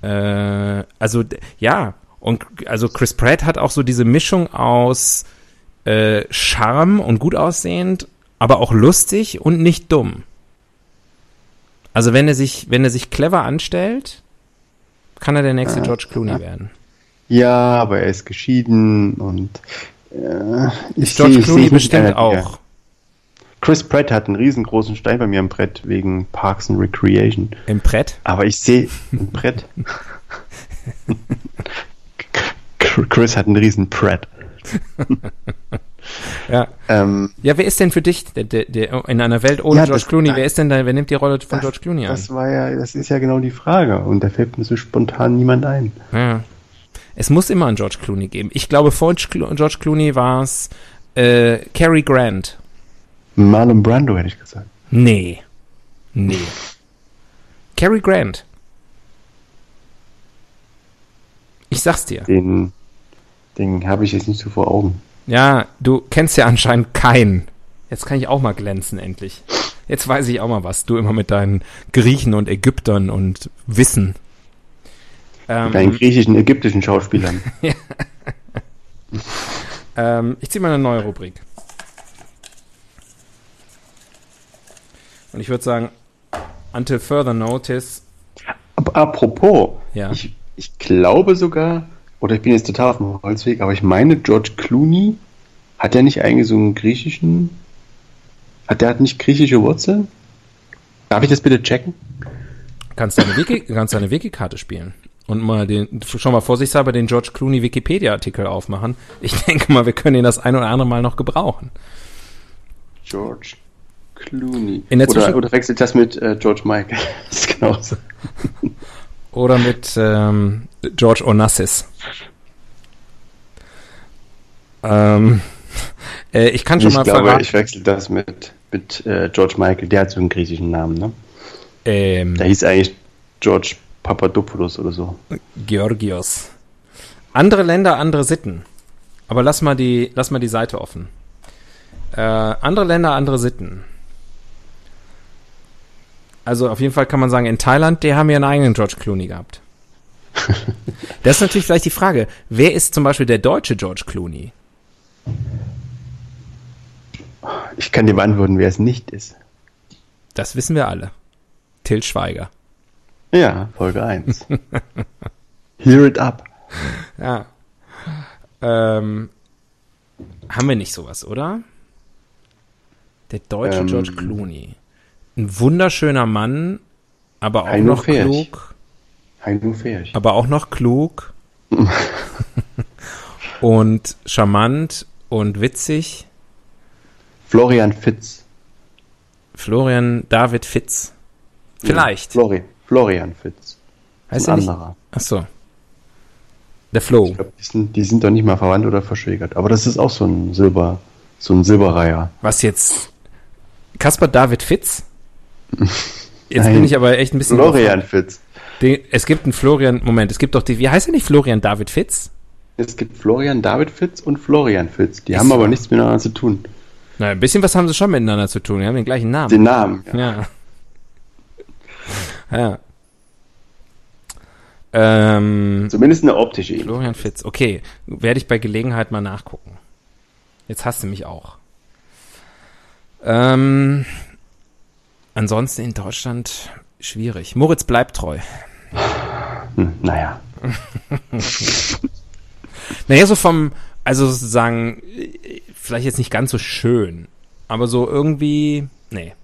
[SPEAKER 1] Äh, also ja, und also Chris Pratt hat auch so diese Mischung aus äh, Charme und gut aussehend, aber auch lustig und nicht dumm. Also wenn er sich, wenn er sich clever anstellt, kann er der nächste George Clooney werden.
[SPEAKER 2] Ja, aber er ist geschieden und ich
[SPEAKER 1] Ist George
[SPEAKER 2] seh-
[SPEAKER 1] Clooney bestimmt
[SPEAKER 2] einer-
[SPEAKER 1] auch.
[SPEAKER 2] Chris Pratt hat einen riesengroßen Stein bei mir am Brett wegen Parks and Recreation.
[SPEAKER 1] Im Brett.
[SPEAKER 2] Aber ich sehe ein Brett. Chris hat einen riesen Pratt.
[SPEAKER 1] Ja.
[SPEAKER 2] Ähm,
[SPEAKER 1] Ja, wer ist denn für dich der, der, der, in einer Welt ohne
[SPEAKER 2] Ja,
[SPEAKER 1] George
[SPEAKER 2] das-
[SPEAKER 1] Clooney? Wer ist denn da? Wer nimmt die Rolle von George Clooney an?
[SPEAKER 2] das war ja, das ist ja genau die Frage. Und da fällt mir so spontan niemand ein.
[SPEAKER 1] Ja. Es muss immer einen George Clooney geben. Ich glaube, vor George Clooney war es äh, Cary Grant.
[SPEAKER 2] Marlon Brando hätte ich gesagt.
[SPEAKER 1] Nee. Nee. Cary Grant. Ich sag's dir.
[SPEAKER 2] Den, den habe ich jetzt nicht so vor Augen.
[SPEAKER 1] Ja, du kennst ja anscheinend keinen. Jetzt kann ich auch mal glänzen, endlich. Jetzt weiß ich auch mal was. Du immer mit deinen Griechen und Ägyptern und Wissen. Ähm,
[SPEAKER 2] Deinen griechischen, ägyptischen Schauspielern.
[SPEAKER 1] Ähm, ich ziehe mal eine neue Rubrik. Und ich würde sagen, until further notice,
[SPEAKER 2] Aber apropos,
[SPEAKER 1] Ja.
[SPEAKER 2] ich, ich glaube sogar, oder ich bin jetzt total auf dem Holzweg, aber ich meine, George Clooney hat ja nicht eigentlich so einen griechischen, hat der hat nicht griechische Wurzeln? Darf ich das bitte checken?
[SPEAKER 1] kannst deine Wiki, kannst deine Wiki-Karte spielen. Und mal den, schon mal vorsichtshalber den George Clooney Wikipedia-Artikel aufmachen. Ich denke mal, wir können ihn das ein oder andere Mal noch gebrauchen.
[SPEAKER 2] George Clooney.
[SPEAKER 1] In der Zwischen-
[SPEAKER 2] oder, oder wechselt das mit äh, George Michael? Das ist genauso.
[SPEAKER 1] Oder mit ähm, George Onassis. Ähm, äh, ich kann schon
[SPEAKER 2] ich
[SPEAKER 1] mal
[SPEAKER 2] glaube,
[SPEAKER 1] verraten.
[SPEAKER 2] ich wechsle das mit, mit äh, George Michael. Der hat so einen griechischen Namen, ne?
[SPEAKER 1] ähm,
[SPEAKER 2] Der hieß eigentlich George Papadopoulos oder so.
[SPEAKER 1] Georgios. Andere Länder, andere Sitten. Aber lass mal die, lass mal die Seite offen. Äh, andere Länder, andere Sitten. Also auf jeden Fall kann man sagen, in Thailand, die haben ja einen eigenen George Clooney gehabt. das ist natürlich vielleicht die Frage, wer ist zum Beispiel der deutsche George Clooney?
[SPEAKER 2] Ich kann dir beantworten, wer es nicht ist.
[SPEAKER 1] Das wissen wir alle. Till Schweiger.
[SPEAKER 2] Ja, Folge 1. Hear it up.
[SPEAKER 1] Ja. Ähm, haben wir nicht sowas, oder? Der deutsche
[SPEAKER 2] Ähm.
[SPEAKER 1] George Clooney. Ein wunderschöner Mann, aber auch
[SPEAKER 2] Heino
[SPEAKER 1] noch
[SPEAKER 2] Ferch.
[SPEAKER 1] klug.
[SPEAKER 2] Heino Ferch.
[SPEAKER 1] Aber auch noch klug. und charmant und witzig.
[SPEAKER 2] Florian Fitz.
[SPEAKER 1] Florian David Fitz. Vielleicht.
[SPEAKER 2] Ja, Flori Florian Fitz.
[SPEAKER 1] heißt
[SPEAKER 2] ein
[SPEAKER 1] er
[SPEAKER 2] anderer.
[SPEAKER 1] Ach so. Der Flo.
[SPEAKER 2] Ich glaube, die sind, die sind doch nicht mal verwandt oder verschwägert. Aber das ist auch so ein Silber, so ein Silberreiher.
[SPEAKER 1] Was jetzt? Kaspar David Fitz? Jetzt
[SPEAKER 2] Nein.
[SPEAKER 1] bin ich aber echt ein bisschen.
[SPEAKER 2] Florian Fitz.
[SPEAKER 1] Den, es gibt einen Florian, Moment, es gibt doch die, wie heißt er nicht Florian David Fitz?
[SPEAKER 2] Es gibt Florian David Fitz und Florian Fitz. Die
[SPEAKER 1] Ist
[SPEAKER 2] haben
[SPEAKER 1] so.
[SPEAKER 2] aber nichts miteinander zu tun.
[SPEAKER 1] Na, ein bisschen was haben sie schon miteinander zu tun. Die haben den gleichen Namen.
[SPEAKER 2] Den Namen. Ja.
[SPEAKER 1] ja. Ja. Ähm,
[SPEAKER 2] Zumindest eine optische Ebene.
[SPEAKER 1] Florian Fitz, okay. Werde ich bei Gelegenheit mal nachgucken. Jetzt hast du mich auch. Ähm, ansonsten in Deutschland schwierig. Moritz bleibt treu.
[SPEAKER 2] Hm, naja.
[SPEAKER 1] Naja, so vom, also sozusagen, vielleicht jetzt nicht ganz so schön, aber so irgendwie, nee,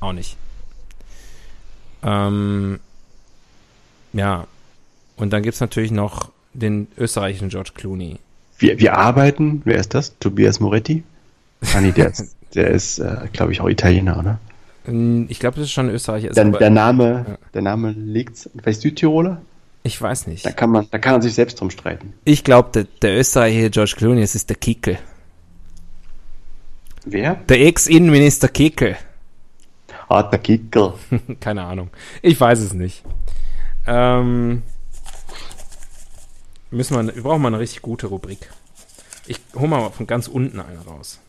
[SPEAKER 1] auch nicht. Ähm, ja, und dann gibt's natürlich noch den österreichischen George Clooney.
[SPEAKER 2] Wir, wir arbeiten, wer ist das? Tobias Moretti? Ah, nee, der ist, der ist äh, glaube ich, auch Italiener, oder?
[SPEAKER 1] Ähm, Ich glaube, das ist schon Österreicher. Ist
[SPEAKER 2] Der, Name,
[SPEAKER 1] Ja.
[SPEAKER 2] der Name liegt, vielleicht Südtiroler?
[SPEAKER 1] ich weiß nicht.
[SPEAKER 2] Da kann man, da kann man sich selbst drum streiten.
[SPEAKER 1] Ich glaube, der, der österreichische George Clooney, das ist der Kickel.
[SPEAKER 2] Wer?
[SPEAKER 1] Der Ex-Innenminister Kickel.
[SPEAKER 2] Der Kickel.
[SPEAKER 1] Keine Ahnung. Ich weiß es nicht. Ähm, müssen wir, wir brauchen mal eine richtig gute Rubrik. Ich hole mal von ganz unten eine raus.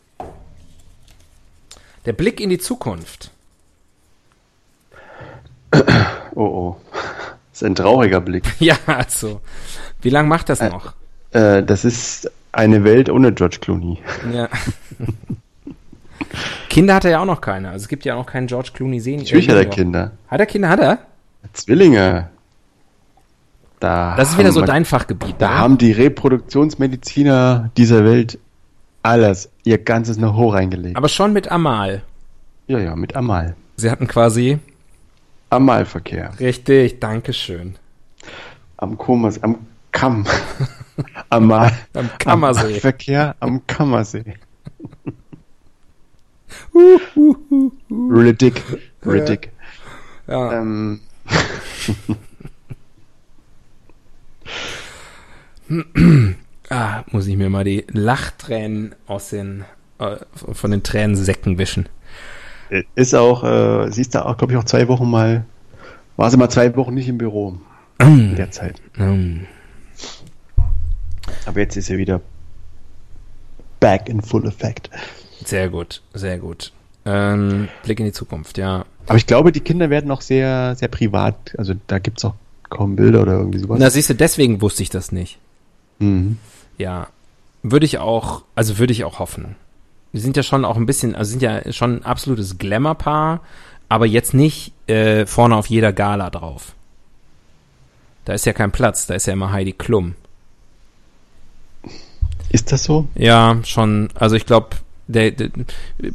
[SPEAKER 1] Der Blick in die Zukunft.
[SPEAKER 2] Oh, oh. Das ist ein trauriger Blick.
[SPEAKER 1] Ja, also. Wie lange macht das noch?
[SPEAKER 2] Äh, das ist eine Welt ohne George Clooney.
[SPEAKER 1] Ja. Kinder hat er ja auch noch keine. Also es gibt ja auch noch keinen George Clooney sehen.
[SPEAKER 2] Natürlich hat er Kinder.
[SPEAKER 1] Hat er Kinder? Hat er?
[SPEAKER 2] Zwillinge. Da
[SPEAKER 1] Das ist wieder so
[SPEAKER 2] wir-
[SPEAKER 1] dein Fachgebiet.
[SPEAKER 2] Da
[SPEAKER 1] ne?
[SPEAKER 2] haben die Reproduktionsmediziner dieser Welt alles, ihr ganzes Know-how reingelegt.
[SPEAKER 1] Aber schon mit Amal.
[SPEAKER 2] ja, ja, mit Amal.
[SPEAKER 1] Sie hatten quasi.
[SPEAKER 2] Amalverkehr.
[SPEAKER 1] Richtig, Dankeschön.
[SPEAKER 2] Am Komas, am Kamm. Amal.
[SPEAKER 1] Am Kammersee.
[SPEAKER 2] Verkehr am Kammersee. Riddick. Riddick.
[SPEAKER 1] Ja.
[SPEAKER 2] Ähm,
[SPEAKER 1] Ah, muss ich mir mal die Lachtränen aus den, äh, von den Tränensäcken wischen.
[SPEAKER 2] ist auch, äh, sie ist da auch, glaube ich, auch zwei Wochen mal, war sie mal zwei Wochen nicht im Büro
[SPEAKER 1] Mm.
[SPEAKER 2] in der Zeit.
[SPEAKER 1] Ähm,
[SPEAKER 2] Aber jetzt ist sie wieder back in full effect.
[SPEAKER 1] Sehr gut, sehr gut. Ähm, Blick in die Zukunft, ja.
[SPEAKER 2] Aber ich glaube, die Kinder werden auch sehr, sehr privat. Also da gibt's auch kaum Bilder oder irgendwie sowas.
[SPEAKER 1] Na, siehst du, deswegen wusste ich das nicht.
[SPEAKER 2] Mhm.
[SPEAKER 1] Ja. Würde ich auch, also würde ich auch hoffen. Die sind ja schon auch ein bisschen, also sind ja schon ein absolutes Glamour-Paar, aber jetzt nicht äh, vorne auf jeder Gala drauf. Da ist ja kein Platz, da ist ja immer Heidi Klum.
[SPEAKER 2] Ist das so?
[SPEAKER 1] Ja, schon. Also ich glaube, der, der,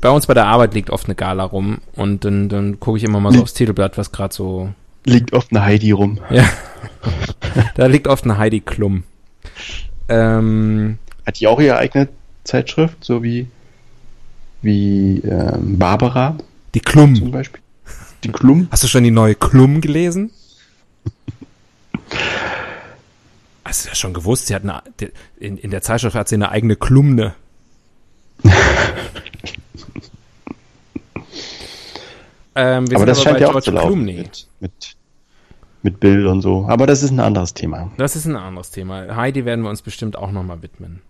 [SPEAKER 1] bei uns bei der Arbeit liegt oft eine Gala rum und dann, dann gucke ich immer mal so aufs Titelblatt, was gerade so.
[SPEAKER 2] Liegt oft eine Heidi rum.
[SPEAKER 1] Ja. da liegt oft eine Heidi Klum. Ähm,
[SPEAKER 2] Hat die auch ihre eigene Zeitschrift, so wie, wie ähm, Barbara
[SPEAKER 1] die Klum.
[SPEAKER 2] zum Beispiel? Die Klum?
[SPEAKER 1] Hast du schon die neue Klum gelesen? Hast du ja schon gewusst, sie hat eine, in, in der Zeitschrift hat sie eine eigene Klumne. Ähm, wir
[SPEAKER 2] Aber das scheint
[SPEAKER 1] bei
[SPEAKER 2] ja auch
[SPEAKER 1] George
[SPEAKER 2] zu laufen mit, mit, mit Bild und so. Aber das ist ein anderes Thema.
[SPEAKER 1] Das ist ein anderes Thema. Heidi werden wir uns bestimmt auch nochmal widmen.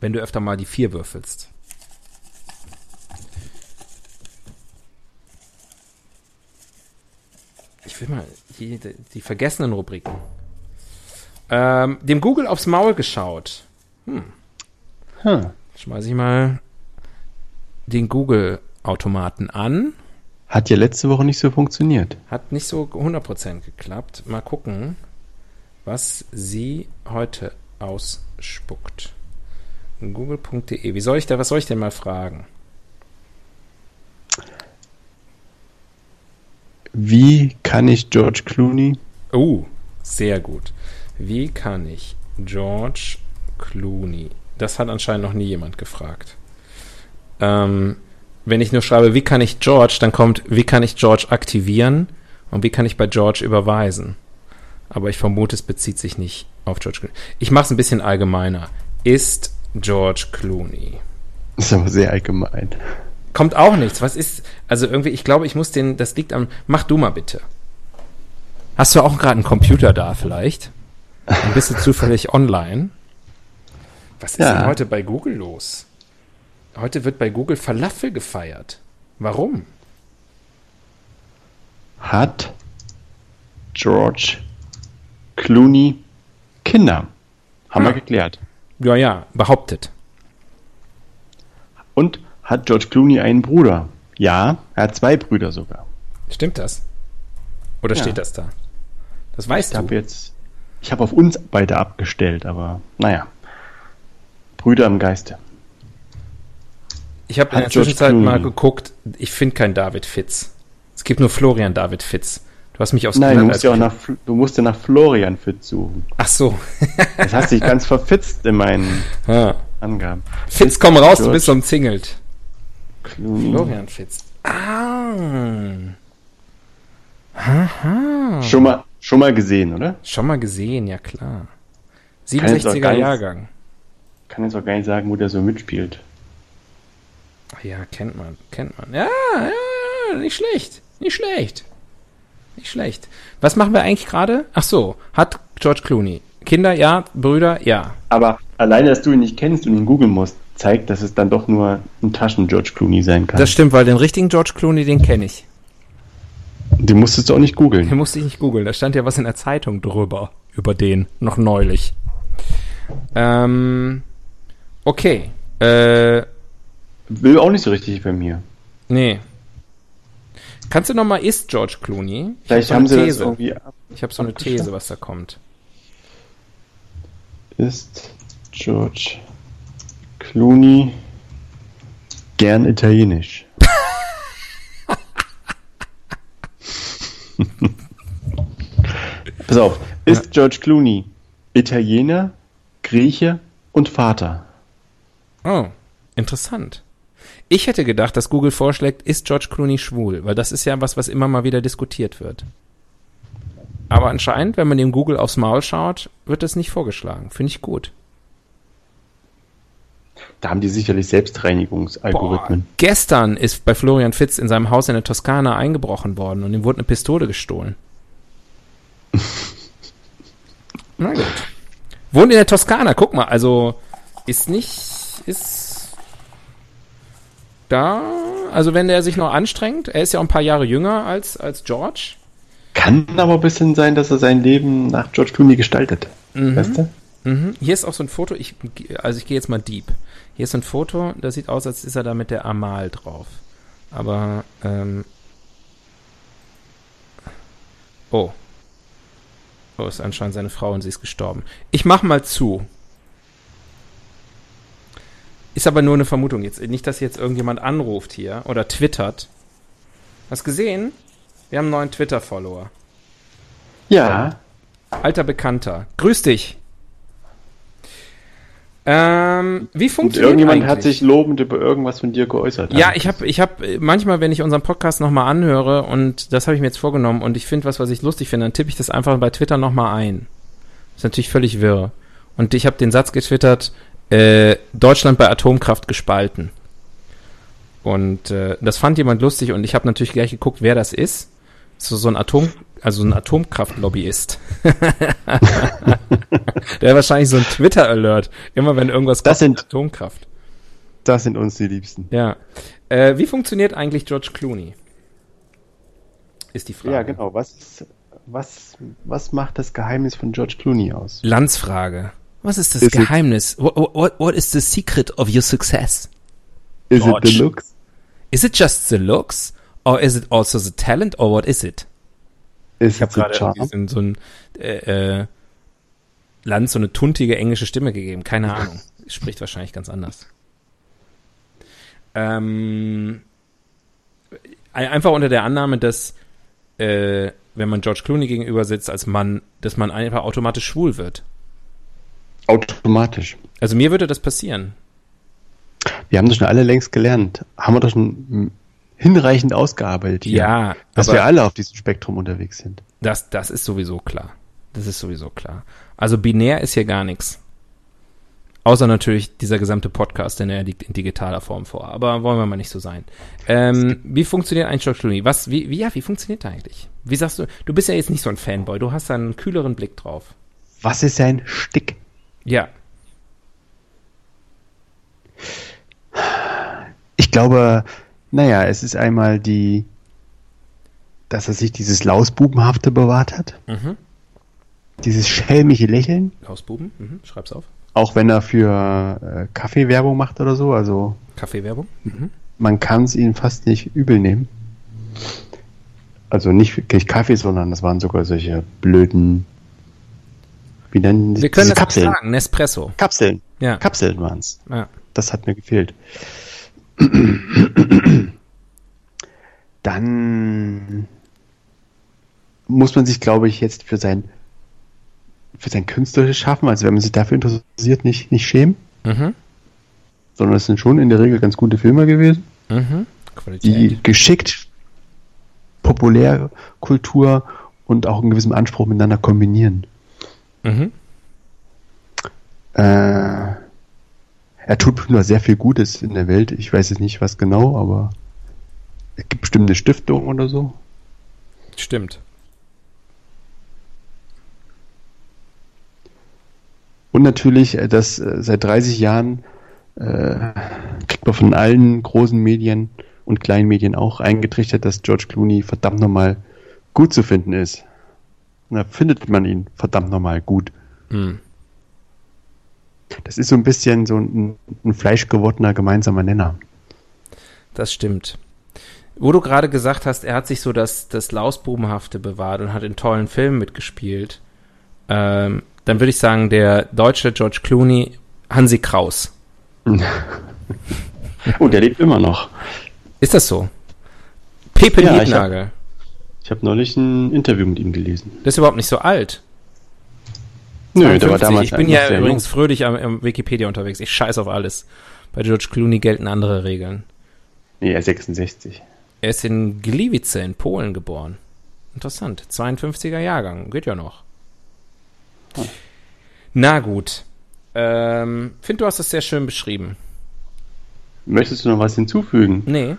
[SPEAKER 1] Wenn du öfter mal die vier würfelst. Ich will mal die, die, die vergessenen Rubriken. Ähm, dem Google aufs Maul geschaut.
[SPEAKER 2] Hm.
[SPEAKER 1] Schmeiß ich mal den Google-Automaten an.
[SPEAKER 2] Hat ja letzte Woche nicht so funktioniert.
[SPEAKER 1] Hat nicht so 100% geklappt. Mal gucken, was sie heute ausspuckt. Google.de. Wie soll ich da, was soll ich denn mal fragen?
[SPEAKER 2] Wie kann ich George Clooney?
[SPEAKER 1] Oh, sehr gut. Wie kann ich George Clooney? Das hat anscheinend noch nie jemand gefragt. Ähm, wenn ich nur schreibe, wie kann ich George, dann kommt, wie kann ich George aktivieren und wie kann ich bei George überweisen. Aber ich vermute, es bezieht sich nicht auf George Clooney. Ich mache es ein bisschen allgemeiner. Ist George Clooney?
[SPEAKER 2] Das ist aber sehr allgemein.
[SPEAKER 1] Kommt auch nichts. Was ist, also irgendwie, ich glaube, ich muss den, das liegt am, mach du mal bitte. Hast du auch gerade einen Computer da vielleicht? Dann bist du zufällig online. Was ist
[SPEAKER 2] Ja.
[SPEAKER 1] denn heute bei Google los? Heute wird bei Google Falafel gefeiert. Warum?
[SPEAKER 2] Hat George Clooney Kinder? Haben
[SPEAKER 1] Ah.
[SPEAKER 2] wir geklärt.
[SPEAKER 1] Ja, ja, behauptet.
[SPEAKER 2] Und hat George Clooney einen Bruder? Ja, er hat zwei Brüder sogar.
[SPEAKER 1] Stimmt das? Oder
[SPEAKER 2] Ja.
[SPEAKER 1] steht das da? Das weißt
[SPEAKER 2] Ich habe
[SPEAKER 1] du.
[SPEAKER 2] jetzt, ich habe auf uns beide abgestellt, aber naja. Brüder im Geiste.
[SPEAKER 1] Ich habe in
[SPEAKER 2] Hat
[SPEAKER 1] der Zwischenzeit
[SPEAKER 2] Clooney.
[SPEAKER 1] mal geguckt. Ich finde keinen David Fitz. Es gibt nur Florian David Fitz. Du hast mich aufs
[SPEAKER 2] Nein, du musst ja auch nach, du musst ja nach Florian Fitz suchen.
[SPEAKER 1] Ach so.
[SPEAKER 2] Das hast dich ganz verfitzt in meinen
[SPEAKER 1] Ah.
[SPEAKER 2] Angaben.
[SPEAKER 1] Fitz, komm raus, du
[SPEAKER 2] George
[SPEAKER 1] bist umzingelt.
[SPEAKER 2] Clooney.
[SPEAKER 1] Florian Fitz. Ah.
[SPEAKER 2] Schon mal, schon mal gesehen, oder?
[SPEAKER 1] Schon mal gesehen, ja klar.
[SPEAKER 2] Kann jetzt auch
[SPEAKER 1] 67er
[SPEAKER 2] gar nicht-
[SPEAKER 1] Jahrgang.
[SPEAKER 2] Kann jetzt auch gar nicht sagen, wo der so mitspielt.
[SPEAKER 1] Ach Ja, kennt man, kennt man. Ja, ja, nicht schlecht, nicht schlecht. Nicht schlecht. Was machen wir eigentlich gerade? Ach so, hat George Clooney. Kinder, ja, Brüder, ja.
[SPEAKER 2] Aber alleine, dass du ihn nicht kennst und ihn googeln musst, zeigt, dass es dann doch nur ein Taschen-George Clooney sein kann.
[SPEAKER 1] Das stimmt, weil den richtigen George Clooney, den kenne ich.
[SPEAKER 2] Den musstest du auch nicht googeln.
[SPEAKER 1] Den musste ich nicht googeln. Da stand ja was in der Zeitung drüber. Über den. Noch neulich. Ähm, okay. Äh,
[SPEAKER 2] Will auch nicht so richtig bei mir.
[SPEAKER 1] nee. Kannst du noch mal ist George Clooney? Ich
[SPEAKER 2] Vielleicht
[SPEAKER 1] hab
[SPEAKER 2] haben
[SPEAKER 1] so
[SPEAKER 2] sie
[SPEAKER 1] eine
[SPEAKER 2] das
[SPEAKER 1] These.
[SPEAKER 2] irgendwie.
[SPEAKER 1] Ich habe so eine These, was da kommt.
[SPEAKER 2] Ist George Clooney gern italienisch? Pass auf, ist George Clooney Italiener, Grieche und Vater?
[SPEAKER 1] Oh, interessant. Ich hätte gedacht, dass Google vorschlägt, ist George Clooney schwul? Weil das ist ja was, was immer mal wieder diskutiert wird. Aber anscheinend, wenn man dem Google aufs Maul schaut, wird das nicht vorgeschlagen. Finde ich gut.
[SPEAKER 2] Da haben die sicherlich Selbstreinigungsalgorithmen.
[SPEAKER 1] Boah, gestern ist bei Florian Fitz in seinem Haus in der Toskana eingebrochen worden und ihm wurde eine Pistole gestohlen. Na gut. Wohnt in der Toskana, guck mal, also ist nicht, ist da, also wenn der sich noch anstrengt, er ist ja auch ein paar Jahre jünger als, als George.
[SPEAKER 2] Kann aber ein bisschen sein, dass er sein Leben nach George Clooney gestaltet. Weißt du?
[SPEAKER 1] Mhm. Hier ist auch so ein Foto, ich, also ich gehe jetzt mal deep. Hier ist so ein Foto, das sieht aus, als ist er da mit der Amal drauf. Aber, ähm, oh. Oh, ist anscheinend seine Frau und sie ist gestorben. Ich mach mal zu. Ist aber nur eine Vermutung jetzt. Nicht, dass jetzt irgendjemand anruft hier oder twittert. Hast gesehen? Wir haben einen neuen Twitter-Follower.
[SPEAKER 2] Ja.
[SPEAKER 1] Alter Bekannter. Grüß dich. Ähm, wie
[SPEAKER 2] Und
[SPEAKER 1] funktioniert
[SPEAKER 2] irgendjemand
[SPEAKER 1] eigentlich?
[SPEAKER 2] hat sich lobend über irgendwas von dir geäußert.
[SPEAKER 1] Ja, ich habe ich hab manchmal, wenn ich unseren Podcast nochmal anhöre, und das habe ich mir jetzt vorgenommen, und ich finde was, was ich lustig finde, dann tippe ich das einfach bei Twitter nochmal ein. ist natürlich völlig wirr. Und ich habe den Satz getwittert, äh, Deutschland bei Atomkraft gespalten. Und äh, das fand jemand lustig und ich habe natürlich gleich geguckt, wer das ist. So, so ein Atom, also ein Atomkraftlobbyist. Der hat wahrscheinlich so ein Twitter-Alert. Immer wenn irgendwas
[SPEAKER 2] Das
[SPEAKER 1] kommt
[SPEAKER 2] sind-
[SPEAKER 1] Atomkraft.
[SPEAKER 2] Das sind uns die Liebsten.
[SPEAKER 1] Ja. Äh, wie funktioniert eigentlich George Clooney? Ist die Frage.
[SPEAKER 2] Ja, genau. Was, was, was macht das Geheimnis von George Clooney aus?
[SPEAKER 1] Landsfrage. Was ist das
[SPEAKER 2] it-
[SPEAKER 1] Geheimnis? What, what, what is the secret of your success?
[SPEAKER 2] Is it
[SPEAKER 1] George.
[SPEAKER 2] the looks?
[SPEAKER 1] Is it just the looks? Or is it also the talent? Or what is it?
[SPEAKER 2] Is
[SPEAKER 1] Ich habe
[SPEAKER 2] it
[SPEAKER 1] gerade so ein äh, äh, Land so eine tuntige englische Stimme gegeben. Keine Ahnung. Spricht wahrscheinlich ganz anders. Ähm, ein- einfach unter der Annahme, dass äh, wenn man George Clooney gegenüber sitzt als Mann, dass man einfach automatisch schwul wird.
[SPEAKER 2] Automatisch.
[SPEAKER 1] Also mir würde das passieren.
[SPEAKER 2] Wir haben das schon alle längst gelernt. Haben wir doch schon hinreichend ausgearbeitet. hier.
[SPEAKER 1] Ja,
[SPEAKER 2] Dass wir alle auf diesem Spektrum unterwegs sind.
[SPEAKER 1] das, das ist sowieso klar. Das ist sowieso klar. Also binär ist hier gar nichts. Außer natürlich dieser gesamte Podcast, denn er liegt in digitaler Form vor. Aber wollen wir mal nicht so sein. Ähm, wie funktioniert ein Clooney? Was, wie, wie, ja, wie funktioniert der eigentlich? Wie sagst du, du bist ja jetzt nicht so ein Fanboy, du hast da einen kühleren Blick drauf.
[SPEAKER 2] Was ist sein Stick?
[SPEAKER 1] Ja,
[SPEAKER 2] Ich glaube, naja, es ist einmal die, dass er sich dieses Lausbubenhafte bewahrt hat.
[SPEAKER 1] Mhm.
[SPEAKER 2] Dieses schelmische Lächeln.
[SPEAKER 1] Hausbuben, mhm. schreib's auf.
[SPEAKER 2] Auch wenn er für äh, Kaffeewerbung macht oder so. Also
[SPEAKER 1] Kaffeewerbung? Mhm.
[SPEAKER 2] Man kann es ihnen fast nicht übel nehmen. Also nicht wirklich Kaffee, sondern das waren sogar solche blöden. Wie nennen
[SPEAKER 1] Wir können
[SPEAKER 2] diese
[SPEAKER 1] das
[SPEAKER 2] Kapseln?
[SPEAKER 1] sagen, Nespresso.
[SPEAKER 2] Kapseln.
[SPEAKER 1] Ja.
[SPEAKER 2] Kapseln waren es.
[SPEAKER 1] ja.
[SPEAKER 2] Das hat mir gefehlt. Dann muss man sich, glaube ich, jetzt für sein für sein künstlerisches Schaffen, also wenn man sich dafür interessiert, nicht, nicht schämen,
[SPEAKER 1] Mhm.
[SPEAKER 2] sondern es sind schon in der Regel ganz gute Filme gewesen,
[SPEAKER 1] Mhm.
[SPEAKER 2] die geschickt Populärkultur und auch einen gewissen Anspruch miteinander kombinieren.
[SPEAKER 1] Mhm.
[SPEAKER 2] Äh, er tut nur sehr viel Gutes in der Welt. Ich weiß jetzt nicht, was genau, aber es gibt bestimmt eine Stiftung oder so.
[SPEAKER 1] Stimmt.
[SPEAKER 2] Und natürlich, äh, dass äh, seit 30 Jahren äh, kriegt man von allen großen Medien und kleinen Medien auch eingetrichtert, dass George Clooney verdammt nochmal gut zu finden ist. Und da findet man ihn verdammt nochmal gut.
[SPEAKER 1] Mhm.
[SPEAKER 2] Das ist so ein bisschen so ein, ein fleischgewordener gemeinsamer Nenner.
[SPEAKER 1] Das stimmt. Wo du gerade gesagt hast, er hat sich so das, das Lausbubenhafte bewahrt und hat in tollen Filmen mitgespielt, ähm, dann würde ich sagen, der deutsche George Clooney, Hansi Kraus.
[SPEAKER 2] Oh, der lebt immer noch.
[SPEAKER 1] Ist das so? Pepe
[SPEAKER 2] Ja, ich
[SPEAKER 1] Niednagel.
[SPEAKER 2] Ich habe neulich ein Interview mit ihm gelesen.
[SPEAKER 1] Das ist überhaupt nicht so alt.
[SPEAKER 2] Nö, der war
[SPEAKER 1] 52.
[SPEAKER 2] damals
[SPEAKER 1] ich bin ja übrigens fröhlich am, am Wikipedia unterwegs. Ich scheiß auf alles. Bei George Clooney gelten andere Regeln.
[SPEAKER 2] Nee, er ist 66.
[SPEAKER 1] Er ist in Gliwice in Polen geboren. Interessant. 52er Jahrgang. Geht ja noch. Na gut. Ähm, find, du hast das sehr schön beschrieben.
[SPEAKER 2] Möchtest du noch was hinzufügen?
[SPEAKER 1] Nee.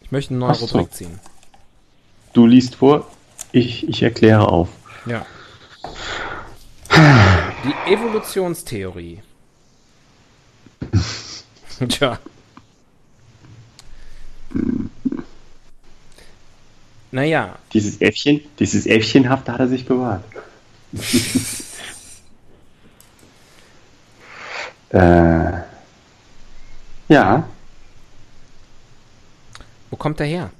[SPEAKER 1] Ich möchte eine neue
[SPEAKER 2] Ach so.
[SPEAKER 1] Rubrik ziehen.
[SPEAKER 2] Du liest vor, ich, ich erkläre auf.
[SPEAKER 1] Ja. Die Evolutionstheorie. Tja. Naja,
[SPEAKER 2] Dieses Äffchen, dieses Äffchenhafte hat er sich bewahrt. äh, ja,
[SPEAKER 1] wo kommt er her?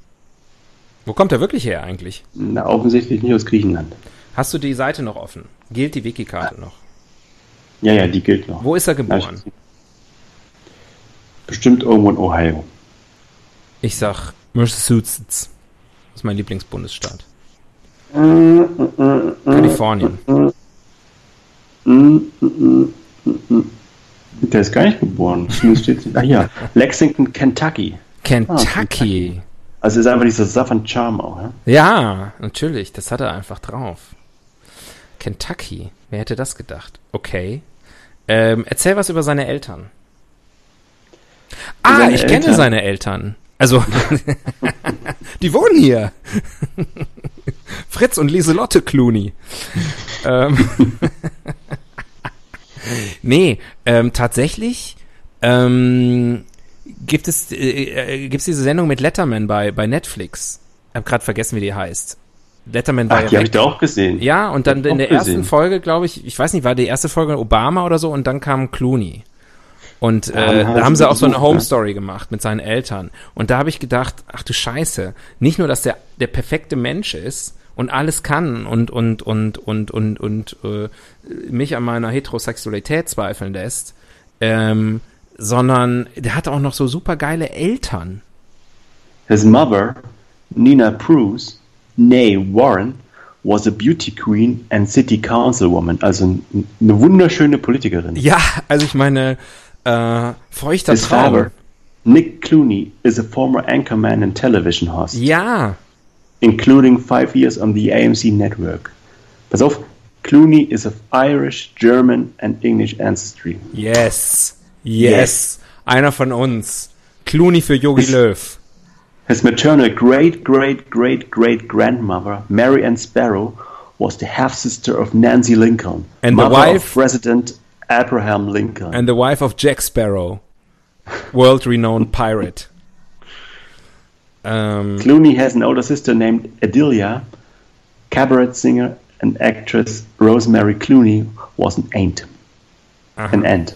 [SPEAKER 1] Wo kommt er wirklich her eigentlich?
[SPEAKER 2] na, offensichtlich nicht aus Griechenland.
[SPEAKER 1] Hast du die Seite noch offen? Gilt die Wikikarte noch?
[SPEAKER 2] Ja, ja, die gilt noch.
[SPEAKER 1] Wo ist er geboren?
[SPEAKER 2] Bestimmt irgendwo in Ohio.
[SPEAKER 1] Ich sag Massachusetts. Das ist mein Lieblingsbundesstaat. Kalifornien.
[SPEAKER 2] Der ist gar nicht geboren. Zumindest steht's nicht. Ah, hier. Lexington, Kentucky. Also ist einfach dieser Southern Charm auch, ja?
[SPEAKER 1] Ja, natürlich. Das hat er einfach drauf. Kentucky. Wer hätte das gedacht? Okay. Ähm, erzähl was über seine Eltern. Ah,
[SPEAKER 2] Seine
[SPEAKER 1] ich kenne
[SPEAKER 2] Eltern?
[SPEAKER 1] seine Eltern. Also, die wohnen hier. Fritz und Lieselotte Clooney. ähm, nee, ähm, tatsächlich ähm, gibt es äh, äh, gibt's diese Sendung mit Letterman bei bei Netflix. Ich habe gerade vergessen, wie die heißt. Letterman war
[SPEAKER 2] Ach,
[SPEAKER 1] ja
[SPEAKER 2] die habe ich da auch gesehen.
[SPEAKER 1] Ja, und dann in der ersten. Folge, glaube ich, ich weiß nicht, war die erste Folge Obama oder so und dann kam Clooney. Und
[SPEAKER 2] Ja,
[SPEAKER 1] äh,
[SPEAKER 2] dann
[SPEAKER 1] da haben sie auch so eine Home
[SPEAKER 2] ne?
[SPEAKER 1] Story gemacht mit seinen Eltern. Und da habe ich gedacht, ach du Scheiße, nicht nur, dass der der perfekte Mensch ist und alles kann und und und und und und äh, mich an meiner Heterosexualität zweifeln lässt, ähm, sondern der hat auch noch so super geile Eltern.
[SPEAKER 2] His mother, Nina Bruce, nee Warren, was a beauty queen and city councilwoman, also eine wunderschöne Politikerin.
[SPEAKER 1] Ja, also ich meine, äh, feuchter
[SPEAKER 2] His
[SPEAKER 1] Traum.
[SPEAKER 2] father, Nick Clooney, is a former anchorman and television host,
[SPEAKER 1] Ja,
[SPEAKER 2] including five years on the AMC network. Pass auf, Clooney is of Irish, German and English ancestry.
[SPEAKER 1] Yes. Yes. Einer von uns. Clooney für Yogi Löw.
[SPEAKER 2] His maternal great great great great grandmother, Mary Ann Sparrow, was the half sister of Nancy Lincoln,
[SPEAKER 1] And the
[SPEAKER 2] mother
[SPEAKER 1] wife-
[SPEAKER 2] of President Abraham Lincoln.
[SPEAKER 1] And the wife of Jack Sparrow. World-renowned pirate. Ähm,
[SPEAKER 2] Clooney has an older sister named Adelia. Cabaret singer and actress Rosemary Clooney was an aunt.
[SPEAKER 1] aha.
[SPEAKER 2] An uh-huh. aunt.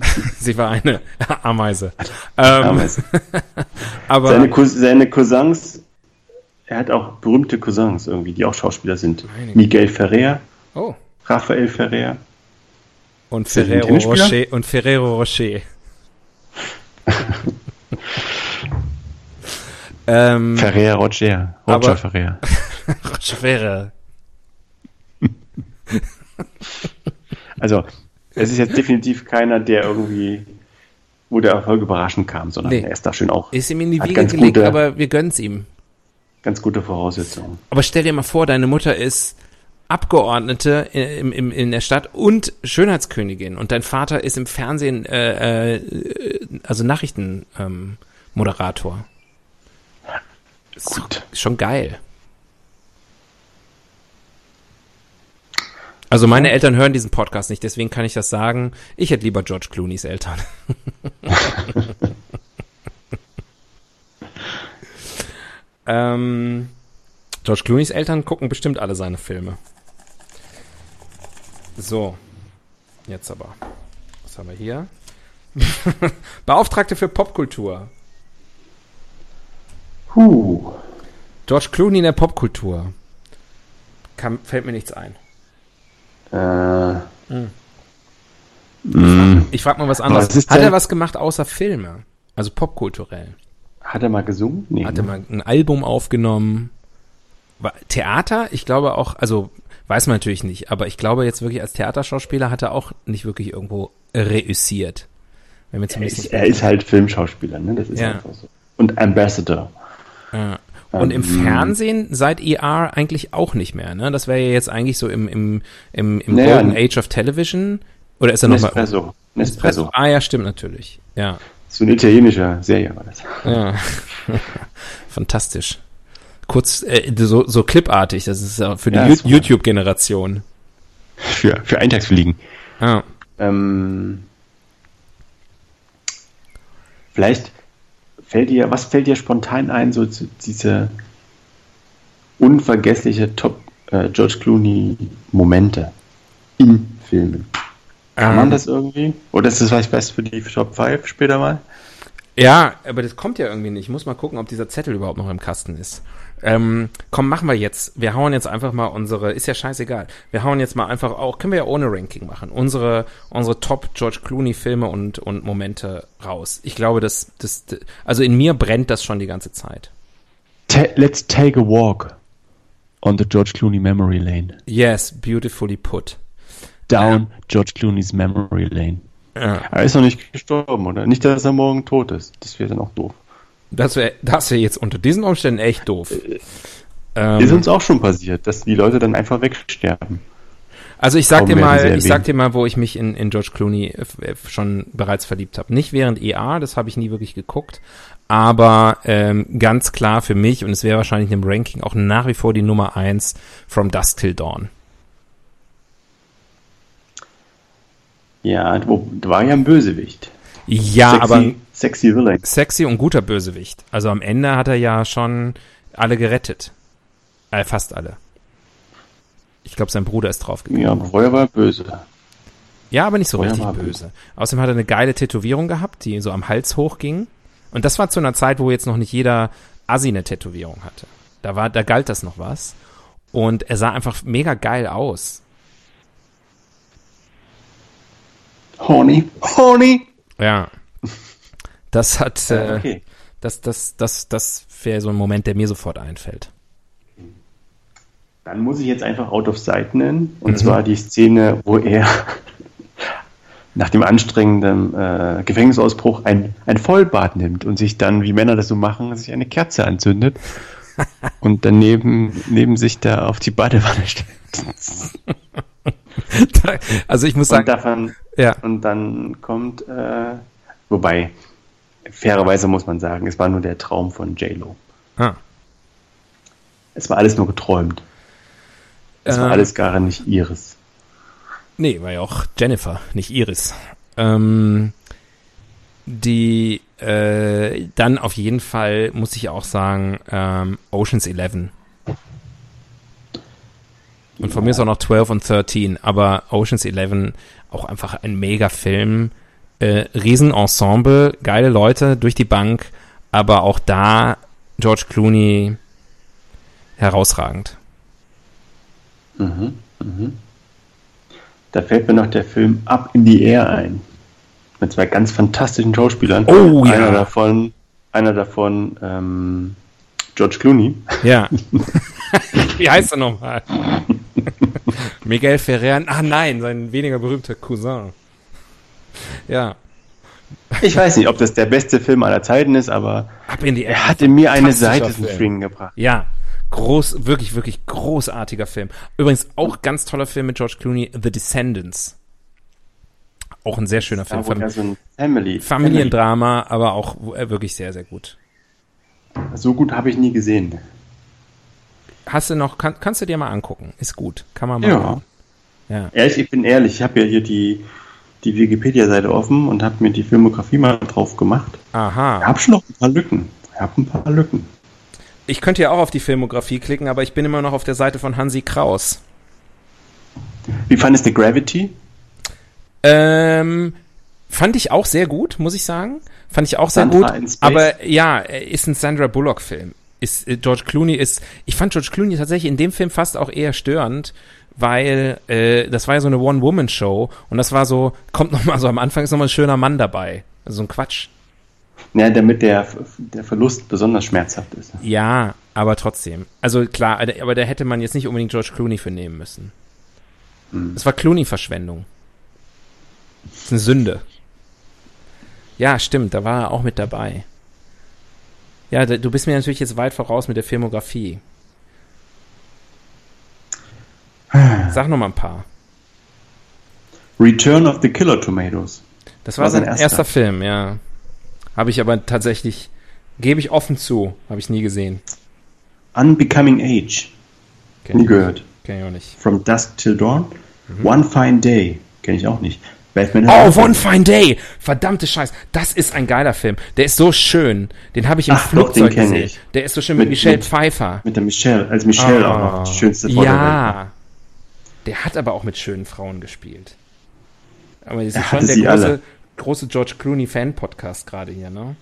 [SPEAKER 1] Sie war eine Ameise. Ähm,
[SPEAKER 2] Ameise.
[SPEAKER 1] aber
[SPEAKER 2] Seine, Cous seine Cousins, er hat auch berühmte Cousins irgendwie, die auch Schauspieler sind.
[SPEAKER 1] Meine.
[SPEAKER 2] Miguel Ferrer,
[SPEAKER 1] oh,
[SPEAKER 2] Raphael Ferrer.
[SPEAKER 1] und Ferrero? Rocher und Ferrero Rocher. ähm,
[SPEAKER 2] Ferrer Roger. Roger
[SPEAKER 1] Aber-
[SPEAKER 2] Ferrer.
[SPEAKER 1] Rocher.
[SPEAKER 2] Also, es ist jetzt definitiv keiner, der irgendwie, wo der Erfolg überraschend kam, sondern
[SPEAKER 1] Nee.
[SPEAKER 2] er ist da schön auch.
[SPEAKER 1] Ist ihm in die Wiege gelegt,
[SPEAKER 2] gute-
[SPEAKER 1] aber wir gönnen's ihm.
[SPEAKER 2] Ganz gute Voraussetzungen.
[SPEAKER 1] Aber stell dir mal vor, deine Mutter ist Abgeordnete im, im, in der Stadt und Schönheitskönigin und dein Vater ist im Fernsehen, äh, äh, also Nachrichtenmoderator. Ähm,
[SPEAKER 2] Gut.
[SPEAKER 1] Schon geil. Also meine Eltern hören diesen Podcast nicht, deswegen kann ich das sagen. Ich hätte lieber George Clooney's Eltern. ähm, George Clooney's Eltern gucken bestimmt alle seine Filme. So, jetzt aber. Was haben wir hier? Beauftragte für Popkultur.
[SPEAKER 2] Huh.
[SPEAKER 1] George Clooney in der Popkultur. Kam, fällt mir nichts ein.
[SPEAKER 2] Äh,
[SPEAKER 1] Ich frage mal was anderes. Hat er was gemacht außer Filme? Also popkulturell.
[SPEAKER 2] hat er mal gesungen? Nee.
[SPEAKER 1] Hat er
[SPEAKER 2] ne?
[SPEAKER 1] mal ein Album aufgenommen? Theater? Ich glaube auch, also weiß man natürlich nicht, aber ich glaube jetzt wirklich als Theaterschauspieler hat er auch nicht wirklich irgendwo reüssiert. Wenn wir
[SPEAKER 2] er, ist, er ist halt Filmschauspieler, ne? Das ist
[SPEAKER 1] Ja.
[SPEAKER 2] einfach so. Und Ambassador.
[SPEAKER 1] Ja. Und im
[SPEAKER 2] Ähm,
[SPEAKER 1] Fernsehen seit ER eigentlich auch nicht mehr, ne? Das wäre ja jetzt eigentlich so im, im, im, im
[SPEAKER 2] Naja,
[SPEAKER 1] Golden Age of Television. Oder ist er nochmal?
[SPEAKER 2] Nespresso. Nespresso.
[SPEAKER 1] Ah ja, stimmt natürlich. Ja.
[SPEAKER 2] So eine italienische Serie war das.
[SPEAKER 1] Ja. Fantastisch. Kurz, äh, so, so clipartig, das ist ja für die
[SPEAKER 2] Ja.
[SPEAKER 1] YouTube-Generation.
[SPEAKER 2] Für, für Eintagsfliegen.
[SPEAKER 1] Ah.
[SPEAKER 2] Ähm, vielleicht fällt dir, was fällt dir spontan ein, so diese unvergessliche Top äh, George Clooney Momente in Filmen? Kann
[SPEAKER 1] Ähm.
[SPEAKER 2] man das irgendwie? Oder ist das vielleicht was für die Top 5 später mal?
[SPEAKER 1] Ja, aber das kommt ja irgendwie nicht. Ich muss mal gucken, ob dieser Zettel überhaupt noch im Kasten ist. Ähm, komm, machen wir jetzt. Wir hauen jetzt einfach mal unsere, ist ja scheißegal. Wir hauen jetzt mal einfach auch, können wir ja ohne Ranking machen, unsere, unsere Top George Clooney Filme und, und Momente raus. Ich glaube, das, das, also in mir brennt das schon die ganze Zeit.
[SPEAKER 2] Ta let's take a walk on the George Clooney Memory Lane.
[SPEAKER 1] Yes, beautifully put.
[SPEAKER 2] Down George Clooney's Memory Lane.
[SPEAKER 1] Ja.
[SPEAKER 2] Er ist noch nicht gestorben, oder? Nicht, dass er morgen tot ist. Das wäre dann auch doof.
[SPEAKER 1] Das wäre das wär jetzt unter diesen Umständen echt doof.
[SPEAKER 2] Ist
[SPEAKER 1] Ähm,
[SPEAKER 2] uns auch schon passiert, dass die Leute dann einfach wegsterben.
[SPEAKER 1] also ich sag
[SPEAKER 2] Kaum
[SPEAKER 1] dir mal, ich sag dir mal, wo ich mich in, in George Clooney äh, f- schon bereits verliebt habe. Nicht während EA, das habe ich nie wirklich geguckt, aber ähm, ganz klar für mich und es wäre wahrscheinlich im Ranking auch nach wie vor die Nummer eins From Dusk Till Dawn.
[SPEAKER 2] Ja, wo, war ja ein Bösewicht.
[SPEAKER 1] Ja,
[SPEAKER 2] sexy,
[SPEAKER 1] aber
[SPEAKER 2] sexy Villain.
[SPEAKER 1] sexy und guter Bösewicht. Also am Ende hat er ja schon alle gerettet. Äh, fast alle. Ich glaube, sein Bruder ist draufgegangen.
[SPEAKER 2] Ja, aber vorher war er böse.
[SPEAKER 1] Ja, aber nicht so
[SPEAKER 2] Vorher
[SPEAKER 1] richtig böse. Außerdem hat er eine geile Tätowierung gehabt, die so am Hals hochging. Und das war zu einer Zeit, wo jetzt noch nicht jeder Assi eine Tätowierung hatte. Da war, da galt das noch was. Und er sah einfach mega geil aus.
[SPEAKER 2] Horny. Horny.
[SPEAKER 1] Ja. Das hat, äh,
[SPEAKER 2] okay.
[SPEAKER 1] das, das, das, das wäre so ein Moment, der mir sofort einfällt.
[SPEAKER 2] Dann muss ich jetzt einfach Out of Sight nennen. Und
[SPEAKER 1] Mhm.
[SPEAKER 2] zwar die Szene, wo er nach dem anstrengenden äh, Gefängnisausbruch ein, ein Vollbad nimmt und sich dann, wie Männer das so machen, sich eine Kerze anzündet und daneben neben sich da auf die Badewanne stellt.
[SPEAKER 1] also ich muss
[SPEAKER 2] Und
[SPEAKER 1] sagen,
[SPEAKER 2] davon
[SPEAKER 1] ja,
[SPEAKER 2] Und dann kommt, äh, wobei, fairerweise muss man sagen, es war nur der Traum von J-Lo.
[SPEAKER 1] ah,
[SPEAKER 2] Es war alles nur geträumt. Es war
[SPEAKER 1] Ähm.
[SPEAKER 2] alles gar nicht ihres.
[SPEAKER 1] Nee, war ja auch Jennifer, nicht Iris. Ähm, die, äh, dann auf jeden Fall muss ich auch sagen, ähm, Oceans 11. Und von mir ist auch noch 12 und 13, aber Oceans 11 auch einfach ein mega Film, Äh, Riesenensemble, geile Leute durch die Bank, aber auch da George Clooney herausragend.
[SPEAKER 2] Mhm, mhm. Da fällt mir noch der Film Up in the Air ein. Mit zwei ganz fantastischen Schauspielern.
[SPEAKER 1] Oh, ja.
[SPEAKER 2] Einer davon, einer davon ähm, George Clooney.
[SPEAKER 1] Ja. Wie heißt er nochmal? Miguel Ferrer. Ah nein, sein weniger berühmter Cousin. Ja.
[SPEAKER 2] Ich weiß nicht, ob das der beste Film aller Zeiten ist, aber
[SPEAKER 1] Ab in die
[SPEAKER 2] er hat in mir eine Seite zum. Schwingen gebracht.
[SPEAKER 1] Ja, groß, wirklich, wirklich großartiger Film. Übrigens auch ganz toller Film mit George Clooney, The Descendants. Auch ein sehr schöner Film. Fam
[SPEAKER 2] so ein Family.
[SPEAKER 1] Familiendrama, aber auch äh, wirklich sehr, sehr gut.
[SPEAKER 2] So gut habe ich nie gesehen.
[SPEAKER 1] Hast du noch, kann, kannst du dir mal angucken. Ist gut. Kann man mal
[SPEAKER 2] Ja.
[SPEAKER 1] machen. Ja.
[SPEAKER 2] Ehrlich, ich bin ehrlich, ich habe ja hier die, die Wikipedia-Seite offen und habe mir die Filmografie mal drauf gemacht. Ich
[SPEAKER 1] Aha.
[SPEAKER 2] habe schon noch ein paar Lücken. Ich habe ein paar Lücken.
[SPEAKER 1] Ich könnte ja auch auf die Filmografie klicken, aber ich bin immer noch auf der Seite von Hansi Kraus.
[SPEAKER 2] Wie fandest du Gravity?
[SPEAKER 1] Ähm, fand ich auch sehr gut, muss ich sagen. Fand ich auch sehr
[SPEAKER 2] Sandra
[SPEAKER 1] gut.
[SPEAKER 2] in Space.
[SPEAKER 1] Aber ja, ist ein Sandra Bullock-Film. Ist, äh, George Clooney ist, ich fand George Clooney tatsächlich in dem Film fast auch eher störend, weil äh, das war ja so eine One-Woman-Show und das war so, kommt nochmal so am Anfang ist nochmal ein schöner Mann dabei. Also so ein Quatsch.
[SPEAKER 2] Ja, damit der, der Verlust besonders schmerzhaft ist.
[SPEAKER 1] Ja, aber trotzdem. Also klar, aber da- aber da hätte man jetzt nicht unbedingt George Clooney für nehmen müssen. Es war Clooney-Verschwendung. Das ist eine Sünde. Ja, stimmt, da war er auch mit dabei. Ja, du bist mir natürlich jetzt weit voraus mit der Filmografie. Sag noch mal ein paar.
[SPEAKER 2] Return of the Killer Tomatoes.
[SPEAKER 1] Das war
[SPEAKER 2] War
[SPEAKER 1] sein erster.
[SPEAKER 2] erster.
[SPEAKER 1] Film, ja. Habe ich aber tatsächlich, gebe ich offen zu, habe ich nie gesehen.
[SPEAKER 2] Unbecoming Age.
[SPEAKER 1] Kenn
[SPEAKER 2] Nie gehört.
[SPEAKER 1] kenn ich auch nicht.
[SPEAKER 2] From Dusk Till Dawn. One Fine Day. Kenne ich auch nicht. Batman
[SPEAKER 1] Oh, One Fine Day! Verdammte Scheiß. Das ist ein geiler Film. Der ist so schön. Den habe ich im
[SPEAKER 2] Ach, doch,
[SPEAKER 1] Flugzeug
[SPEAKER 2] den kenn
[SPEAKER 1] gesehen.
[SPEAKER 2] ich.
[SPEAKER 1] Der ist so schön mit,
[SPEAKER 2] Mit-
[SPEAKER 1] Michelle
[SPEAKER 2] mit-
[SPEAKER 1] Pfeiffer.
[SPEAKER 2] Mit der Michelle. Als Michelle auch noch. Die schönste Frau der.
[SPEAKER 1] Ja. Der hat aber auch mit schönen Frauen gespielt. Aber das ist schon der große,
[SPEAKER 2] alle.
[SPEAKER 1] große George Clooney Fan-Podcast gerade hier, ne?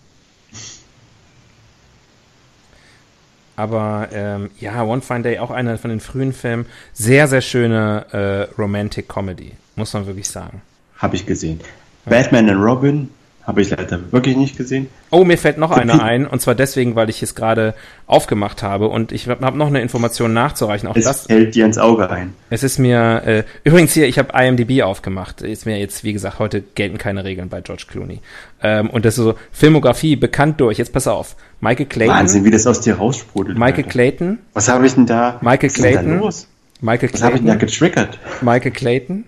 [SPEAKER 1] Aber ähm, ja, One Fine Day, auch einer von den frühen Filmen. Sehr, sehr schöne äh, Romantic Comedy, muss man wirklich sagen.
[SPEAKER 2] Habe ich gesehen. Batman and Robin. Habe ich leider wirklich nicht gesehen.
[SPEAKER 1] Oh, mir fällt noch einer ein, und zwar deswegen, weil ich es gerade aufgemacht habe und ich habe hab noch eine Information nachzureichen. Auch
[SPEAKER 2] Es
[SPEAKER 1] das,
[SPEAKER 2] fällt dir ins Auge ein.
[SPEAKER 1] es ist mir, äh, übrigens hier, ich habe IMDb aufgemacht. Ist mir jetzt, wie gesagt, heute gelten keine Regeln bei George Clooney. Ähm, und das ist so, Filmografie bekannt durch, jetzt pass auf. Michael Clayton,
[SPEAKER 2] Wahnsinn, wie das aus dir raussprudelt.
[SPEAKER 1] Michael
[SPEAKER 2] Alter.
[SPEAKER 1] Clayton,
[SPEAKER 2] Was habe ich denn da?
[SPEAKER 1] Michael
[SPEAKER 2] was ist denn da
[SPEAKER 1] Clayton.
[SPEAKER 2] los?
[SPEAKER 1] Michael
[SPEAKER 2] Was habe ich denn da
[SPEAKER 1] Clayton,
[SPEAKER 2] getriggert?
[SPEAKER 1] Michael Clayton,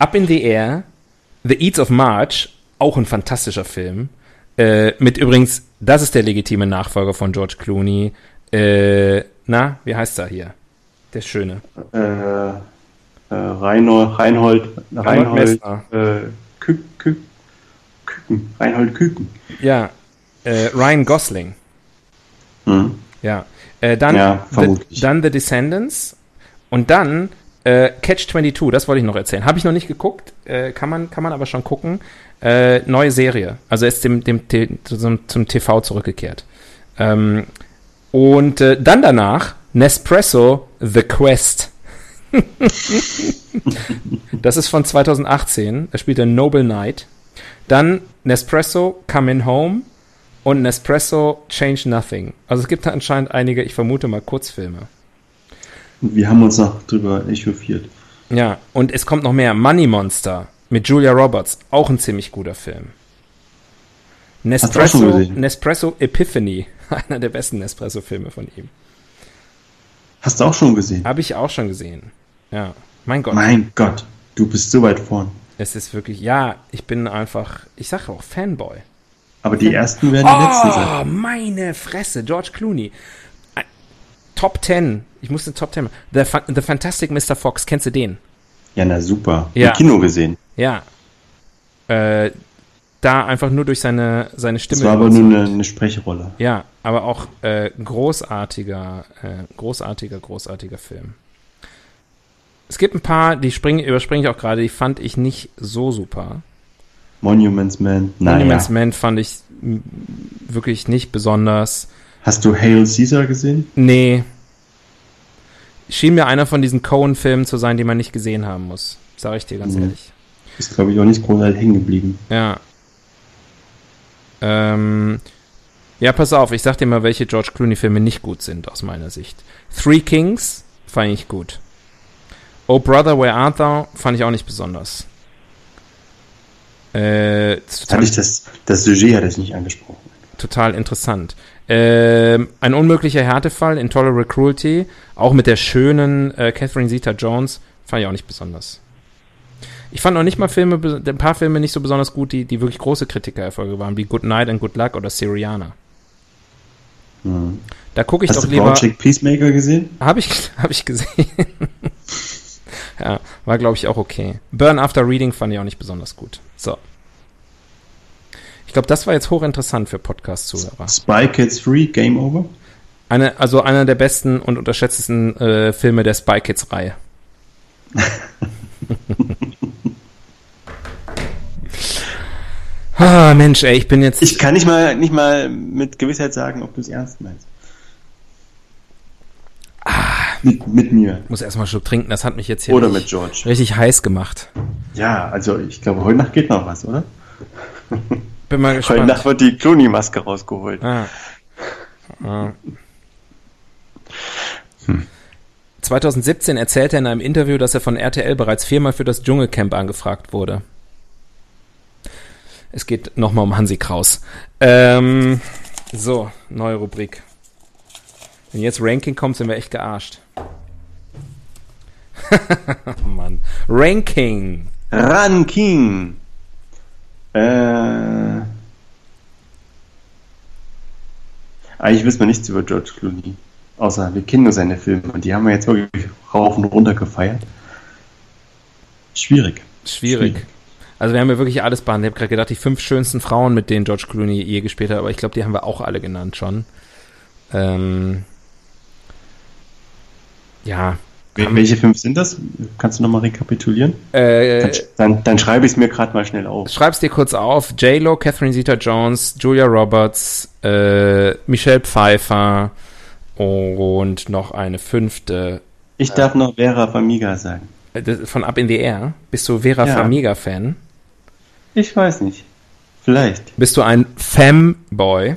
[SPEAKER 1] Up in the Air, The Eats of March, auch ein fantastischer Film. Äh, mit übrigens, das ist der legitime Nachfolger von George Clooney. Äh, na, wie heißt er hier? Der Schöne.
[SPEAKER 2] Äh, äh, Reinhold, Reinhold, Reinhold, äh, Kü, Kü, Küken, Reinhold Küken.
[SPEAKER 1] Ja, äh, Ryan Gosling.
[SPEAKER 2] Hm.
[SPEAKER 1] Ja. Äh, dann,
[SPEAKER 2] Ja,
[SPEAKER 1] the, dann The Descendants und dann äh, Catch 22, das wollte ich noch erzählen. Habe ich noch nicht geguckt, äh, kann, man, kann man aber schon gucken. Äh, neue Serie, also ist dem, dem, zum, zum TV zurückgekehrt. Ähm, und äh, dann danach Nespresso The Quest. das ist von 2018, da spielt er Noble Knight. Dann Nespresso Coming Home und Nespresso Change Nothing. Also es gibt da anscheinend einige, ich vermute mal, Kurzfilme.
[SPEAKER 2] Und wir haben uns noch drüber echauffiert.
[SPEAKER 1] Ja, und es kommt noch mehr. Money Monster mit Julia Roberts, auch ein ziemlich guter Film.
[SPEAKER 2] Hast du auch schon
[SPEAKER 1] Nespresso,
[SPEAKER 2] gesehen?
[SPEAKER 1] Nespresso Epiphany, einer der besten Nespresso-Filme von ihm.
[SPEAKER 2] Hast du auch schon gesehen?
[SPEAKER 1] Habe ich auch schon gesehen. Ja, mein Gott.
[SPEAKER 2] Mein Gott, du bist so weit vorn.
[SPEAKER 1] Es ist wirklich, ja, ich bin einfach, ich sage auch Fanboy.
[SPEAKER 2] Aber die ersten werden die letzten sein.
[SPEAKER 1] Oh, meine Fresse, George Clooney. Top 10, ich musste Top 10 machen. The, Fa The Fantastic Mr. Fox, kennst du den?
[SPEAKER 2] Ja, na super.
[SPEAKER 1] Ja.
[SPEAKER 2] Im Kino gesehen.
[SPEAKER 1] Ja. Äh, da einfach nur durch seine, seine Stimme.
[SPEAKER 2] Das war aber nur eine, eine Sprechrolle.
[SPEAKER 1] Ja, aber auch äh, großartiger, äh, großartiger, großartiger Film. Es gibt ein paar, die springen, überspringe ich auch gerade, die fand ich nicht so super.
[SPEAKER 2] Monuments Man. Naja.
[SPEAKER 1] Monuments Man fand ich wirklich nicht besonders.
[SPEAKER 2] Hast du Hail Caesar gesehen?
[SPEAKER 1] Nee. Schien mir einer von diesen Cohen-Filmen zu sein, die man nicht gesehen haben muss. Sag ich dir ganz
[SPEAKER 2] Mhm.
[SPEAKER 1] ehrlich.
[SPEAKER 2] Ist, glaube ich, auch nicht großartig hängen geblieben.
[SPEAKER 1] Ja. Ähm, ja, pass auf, ich sag dir mal, welche George Clooney-Filme nicht gut sind, aus meiner Sicht. Three Kings fand ich gut. Oh Brother, Where Art Thou fand ich auch nicht besonders. Äh, total,
[SPEAKER 2] Hatte ich das, das Sujet hat es nicht angesprochen.
[SPEAKER 1] total interessant. Ähm, ein unmöglicher Härtefall, Intolerable Cruelty, auch mit der schönen äh, Catherine Zeta-Jones, fand ich auch nicht besonders. Ich fand noch nicht mal Filme, ein paar Filme nicht so besonders gut, die, die wirklich große Kritikererfolge waren, wie Good Night and Good Luck oder Syriana.
[SPEAKER 2] Hm.
[SPEAKER 1] Da gucke ich
[SPEAKER 2] Hast
[SPEAKER 1] doch
[SPEAKER 2] du
[SPEAKER 1] lieber.
[SPEAKER 2] Project Peacemaker gesehen?
[SPEAKER 1] Habe ich, hab ich gesehen. ja, war glaube ich auch okay. Burn After Reading fand ich auch nicht besonders gut. So. Ich glaube, das war jetzt hochinteressant für Podcast-Zuhörer.
[SPEAKER 2] Spy Kids 3, Game Over?
[SPEAKER 1] Eine, also einer der besten und unterschätztesten äh, Filme der Spy Kids-Reihe. ah, Mensch, ey, ich bin jetzt.
[SPEAKER 2] Ich kann nicht mal, nicht mal mit Gewissheit sagen, ob du es ernst meinst. Mit, mit mir.
[SPEAKER 1] muss erstmal Schluck trinken, das hat mich jetzt hier
[SPEAKER 2] Oder mit
[SPEAKER 1] richtig,
[SPEAKER 2] George.
[SPEAKER 1] richtig heiß gemacht.
[SPEAKER 2] Ja, also ich glaube, heute Nacht geht noch was, oder?
[SPEAKER 1] Bin mal
[SPEAKER 2] Heute
[SPEAKER 1] gespannt.
[SPEAKER 2] Nacht wird die Clooney-Maske rausgeholt.
[SPEAKER 1] Ah. Ah. 2017 erzählte er in einem Interview, dass er von RTL bereits viermal für das Dschungelcamp angefragt wurde. Es geht nochmal um Hansi Kraus. Ähm, so, neue Rubrik. Wenn jetzt Ranking kommt, sind wir echt gearscht. Mann. Ranking.
[SPEAKER 2] Ranking. Äh. Eigentlich wissen wir nichts über George Clooney. Außer wir kennen nur seine Filme und die haben wir jetzt wirklich rauf und runter gefeiert. Schwierig.
[SPEAKER 1] Schwierig.
[SPEAKER 2] Schwierig.
[SPEAKER 1] Also wir haben ja wirklich alles behandelt. Ich habe gerade gedacht, die fünf schönsten Frauen, mit denen George Clooney je gespielt hat, aber ich glaube, die haben wir auch alle genannt schon. Ähm, ja.
[SPEAKER 2] Wel- Welche fünf sind das? Kannst du nochmal rekapitulieren?
[SPEAKER 1] Äh,
[SPEAKER 2] Dann, dann, schreibe ich es mir gerade mal schnell auf.
[SPEAKER 1] schreib's dir kurz auf. J-Lo, Catherine Zeta-Jones, Julia Roberts, äh, Michelle Pfeiffer und noch eine fünfte.
[SPEAKER 2] Ich darf noch Vera Famiga sagen.
[SPEAKER 1] Äh, Von Up in the Air. Bist du Vera
[SPEAKER 2] Ja.
[SPEAKER 1] Farmiga-Fan?
[SPEAKER 2] Ich weiß nicht. Vielleicht.
[SPEAKER 1] Bist du ein Femboy?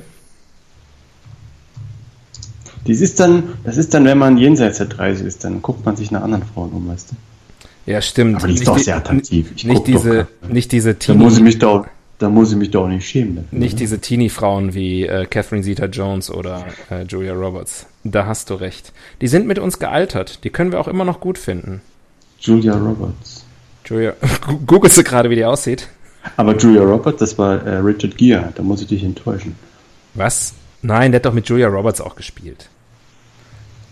[SPEAKER 2] Das ist dann, das ist dann, wenn man jenseits der 30 ist, dann guckt man sich nach anderen Frauen um, weißt du?
[SPEAKER 1] Ja, stimmt.
[SPEAKER 2] Aber die ist
[SPEAKER 1] Nicht
[SPEAKER 2] doch
[SPEAKER 1] die-
[SPEAKER 2] sehr attraktiv. Ich
[SPEAKER 1] Nicht diese, nicht diese
[SPEAKER 2] Da
[SPEAKER 1] Teenie-
[SPEAKER 2] muss ich mich doch, da muss ich mich doch nicht schämen. Dafür,
[SPEAKER 1] Nicht
[SPEAKER 2] oder?
[SPEAKER 1] diese Teenie-Frauen wie äh, Catherine Zeta-Jones oder äh, Julia Roberts. Da hast du recht. Die sind mit uns gealtert. Die können wir auch immer noch gut finden.
[SPEAKER 2] Julia Roberts.
[SPEAKER 1] Julia, googelst du gerade, wie die aussieht?
[SPEAKER 2] Aber Julia Roberts, das war äh, Richard Gere. Da muss ich dich enttäuschen.
[SPEAKER 1] Was? Nein, der hat doch mit Julia Roberts auch gespielt.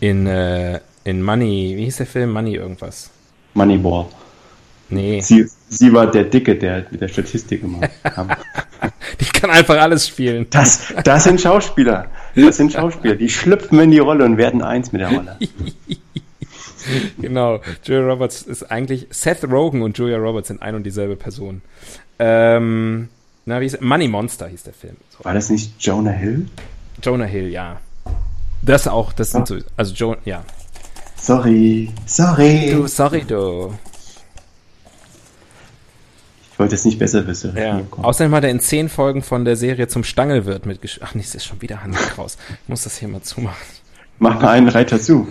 [SPEAKER 1] In, äh, in Money, wie hieß der Film? Money irgendwas.
[SPEAKER 2] Moneyball.
[SPEAKER 1] Nee,
[SPEAKER 2] Sie, sie war der Dicke, der mit der Statistik gemacht hat.
[SPEAKER 1] die kann einfach alles spielen.
[SPEAKER 2] Das, das sind Schauspieler. Das sind Schauspieler. Die schlüpfen in die Rolle und werden eins mit der Rolle.
[SPEAKER 1] Genau. Julia Roberts ist eigentlich, Seth Rogen und Julia Roberts sind ein und dieselbe Person. Ähm, na, wie hieß Money Monster hieß der Film. So.
[SPEAKER 2] War das nicht Jonah Hill?
[SPEAKER 1] Jonah Hill, ja. Das auch, das sind so, also Jo, ja.
[SPEAKER 2] Sorry. Sorry.
[SPEAKER 1] Du, sorry, du.
[SPEAKER 2] Ich wollte es nicht besser wissen.
[SPEAKER 1] Ja. Außerdem hat er in zehn Folgen von der Serie zum Stangelwirt mitgespielt. Ach, nee, es ist schon wieder Hansi Kraus. Ich muss das hier mal zumachen.
[SPEAKER 2] Mach mal einen Reiter zu.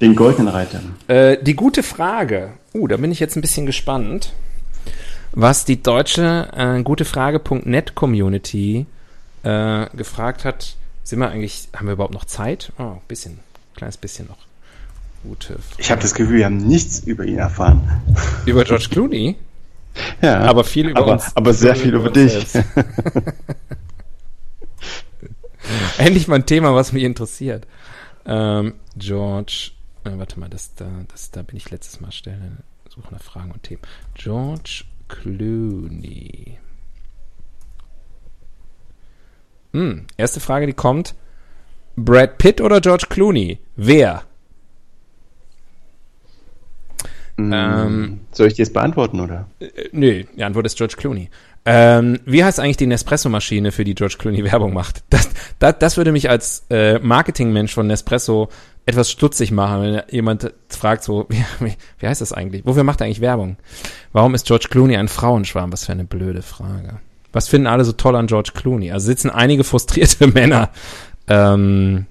[SPEAKER 2] Den goldenen Reiter.
[SPEAKER 1] Äh, die gute Frage. Uh, da bin ich jetzt ein bisschen gespannt, was die deutsche äh, gutefrage.net Community äh, gefragt hat. Sind wir eigentlich, haben wir überhaupt noch Zeit? Oh, ein bisschen, kleines bisschen noch. Gute.
[SPEAKER 2] Ich habe das Gefühl, wir haben nichts über ihn erfahren.
[SPEAKER 1] Über George Clooney,
[SPEAKER 2] Ja.
[SPEAKER 1] aber viel über
[SPEAKER 2] aber,
[SPEAKER 1] uns.
[SPEAKER 2] aber sehr viel über
[SPEAKER 1] uns
[SPEAKER 2] dich.
[SPEAKER 1] Endlich mal ein Thema, was mich interessiert. Ähm, George, äh, warte mal, das da, das da bin ich letztes Mal stellen. Suche nach Fragen und Themen. George Clooney. Hm, erste Frage, die kommt. Brad Pitt oder George Clooney? Wer?
[SPEAKER 2] Ähm, Soll ich dir das beantworten, oder?
[SPEAKER 1] Äh, nö, die Antwort ist George Clooney. Ähm, wie heißt eigentlich die Nespresso-Maschine, für die George Clooney Werbung macht? Das, das, das würde mich als äh, Marketingmensch von Nespresso etwas stutzig machen, wenn jemand fragt so, wie, wie heißt das eigentlich? Wofür macht er eigentlich Werbung? Warum ist George Clooney ein Frauenschwarm? Was für eine blöde Frage. Was finden alle so toll an George Clooney? Also sitzen einige frustrierte Männer. Ähm,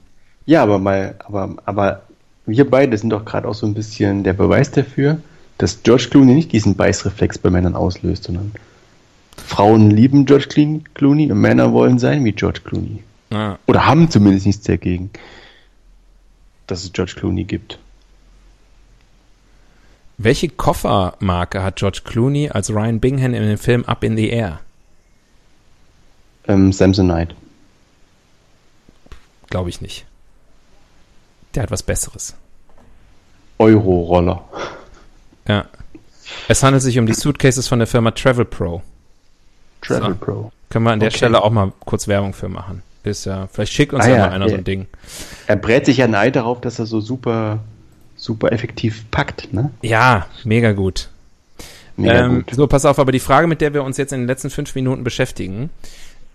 [SPEAKER 2] ja, aber mal, aber, aber wir beide sind doch gerade auch so ein bisschen der Beweis dafür, dass George Clooney nicht diesen Beißreflex bei Männern auslöst, sondern Frauen lieben George Clooney und Männer wollen sein wie George Clooney. Ah. Oder haben zumindest nichts dagegen, dass es George Clooney gibt.
[SPEAKER 1] Welche Koffermarke hat George Clooney als Ryan Bingham in dem Film Up in the Air?
[SPEAKER 2] Ähm, Samsonite.
[SPEAKER 1] Glaube ich nicht. Der hat was Besseres.
[SPEAKER 2] Euro-Roller.
[SPEAKER 1] Ja. Es handelt sich um die Suitcases von der Firma Travel Pro.
[SPEAKER 2] Travel so. Pro.
[SPEAKER 1] Können wir an der okay. Stelle auch mal kurz Werbung für machen. Ist ja, vielleicht schickt uns ah, ja, ja mal einer so ein Ding.
[SPEAKER 2] Er brät sich ja neid darauf, dass er so super, super effektiv packt, ne?
[SPEAKER 1] Ja, mega gut. Mega ähm, gut. So, pass auf, aber die Frage, mit der wir uns jetzt in den letzten fünf Minuten beschäftigen,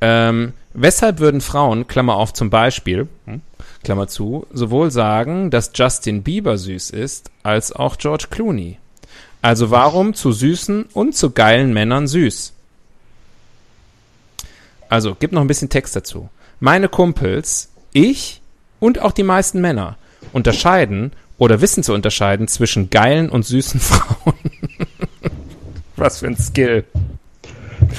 [SPEAKER 1] ähm, weshalb würden Frauen, Klammer auf zum Beispiel, hm, Klammer zu, sowohl sagen, dass Justin Bieber süß ist, als auch George Clooney? Also warum zu süßen und zu geilen Männern süß? Also, gib noch ein bisschen Text dazu. Meine Kumpels, ich und auch die meisten Männer unterscheiden oder wissen zu unterscheiden zwischen geilen und süßen Frauen. Was für ein Skill.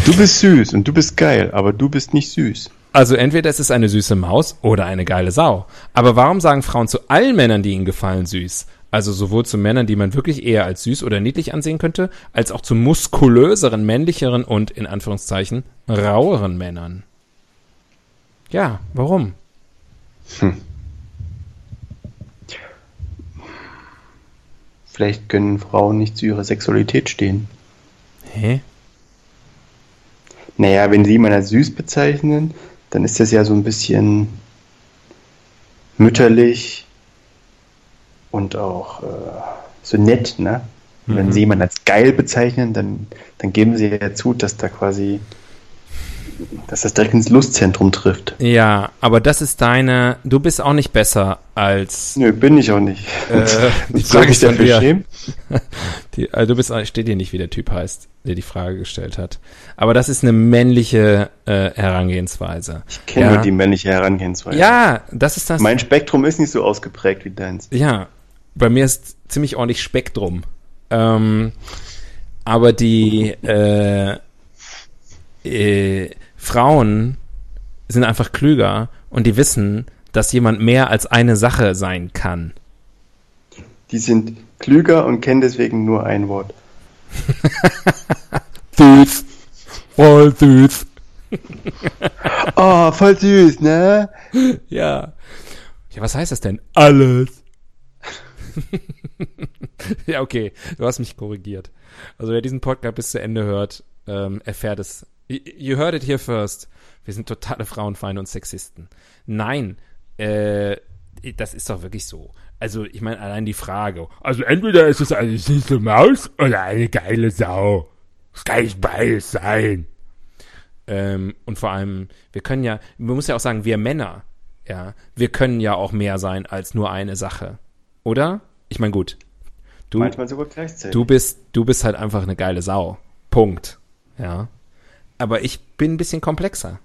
[SPEAKER 2] Du bist süß und du bist geil, aber du bist nicht süß.
[SPEAKER 1] Also entweder ist es eine süße Maus oder eine geile Sau. Aber warum sagen Frauen zu allen Männern, die ihnen gefallen, süß? Also sowohl zu Männern, die man wirklich eher als süß oder niedlich ansehen könnte, als auch zu muskulöseren, männlicheren und in Anführungszeichen raueren Männern. Ja, warum? Hm.
[SPEAKER 2] Vielleicht können Frauen nicht zu ihrer Sexualität stehen.
[SPEAKER 1] Hä?
[SPEAKER 2] Naja, wenn sie jemanden als süß bezeichnen, dann ist das ja so ein bisschen mütterlich und auch äh, so nett, ne? Mhm. Wenn sie jemanden als geil bezeichnen, dann, dann geben sie ja zu, dass da quasi, dass das direkt ins Lustzentrum trifft.
[SPEAKER 1] Ja, aber das ist deine, du bist auch nicht besser als.
[SPEAKER 2] Nö, bin ich auch nicht.
[SPEAKER 1] Äh, die Frage ist dafür schämen? Die, also du bist, steht hier nicht, wie der Typ heißt, der die Frage gestellt hat. Aber das ist eine männliche äh, Herangehensweise.
[SPEAKER 2] Ich kenne ja. nur die männliche Herangehensweise.
[SPEAKER 1] Ja, das ist das.
[SPEAKER 2] Mein Spektrum ist nicht so ausgeprägt wie deins.
[SPEAKER 1] Ja, bei mir ist ziemlich ordentlich Spektrum. Ähm, aber die äh, äh, Frauen sind einfach klüger und die wissen, dass jemand mehr als eine Sache sein kann.
[SPEAKER 2] Die sind klüger und kennen deswegen nur ein Wort.
[SPEAKER 1] süß. Voll süß.
[SPEAKER 2] oh, voll süß, ne?
[SPEAKER 1] Ja. Ja, was heißt das denn? Alles. ja, okay. Du hast mich korrigiert. Also wer diesen Podcast bis zu Ende hört, ähm, erfährt es. You heard it here first. Wir sind totale Frauenfeinde und Sexisten. Nein, äh, das ist doch wirklich so. Also, ich meine, allein die Frage. Also, entweder ist es eine süße Maus oder eine geile Sau. Es kann nicht beides sein. Ähm, und vor allem, wir können ja, man muss ja auch sagen, wir Männer, ja, wir können ja auch mehr sein als nur eine Sache. Oder? Ich meine, gut. Du,
[SPEAKER 2] Manchmal sogar gleichzeitig.
[SPEAKER 1] Du bist, du bist halt einfach eine geile Sau. Punkt. Ja. Aber ich bin ein bisschen komplexer.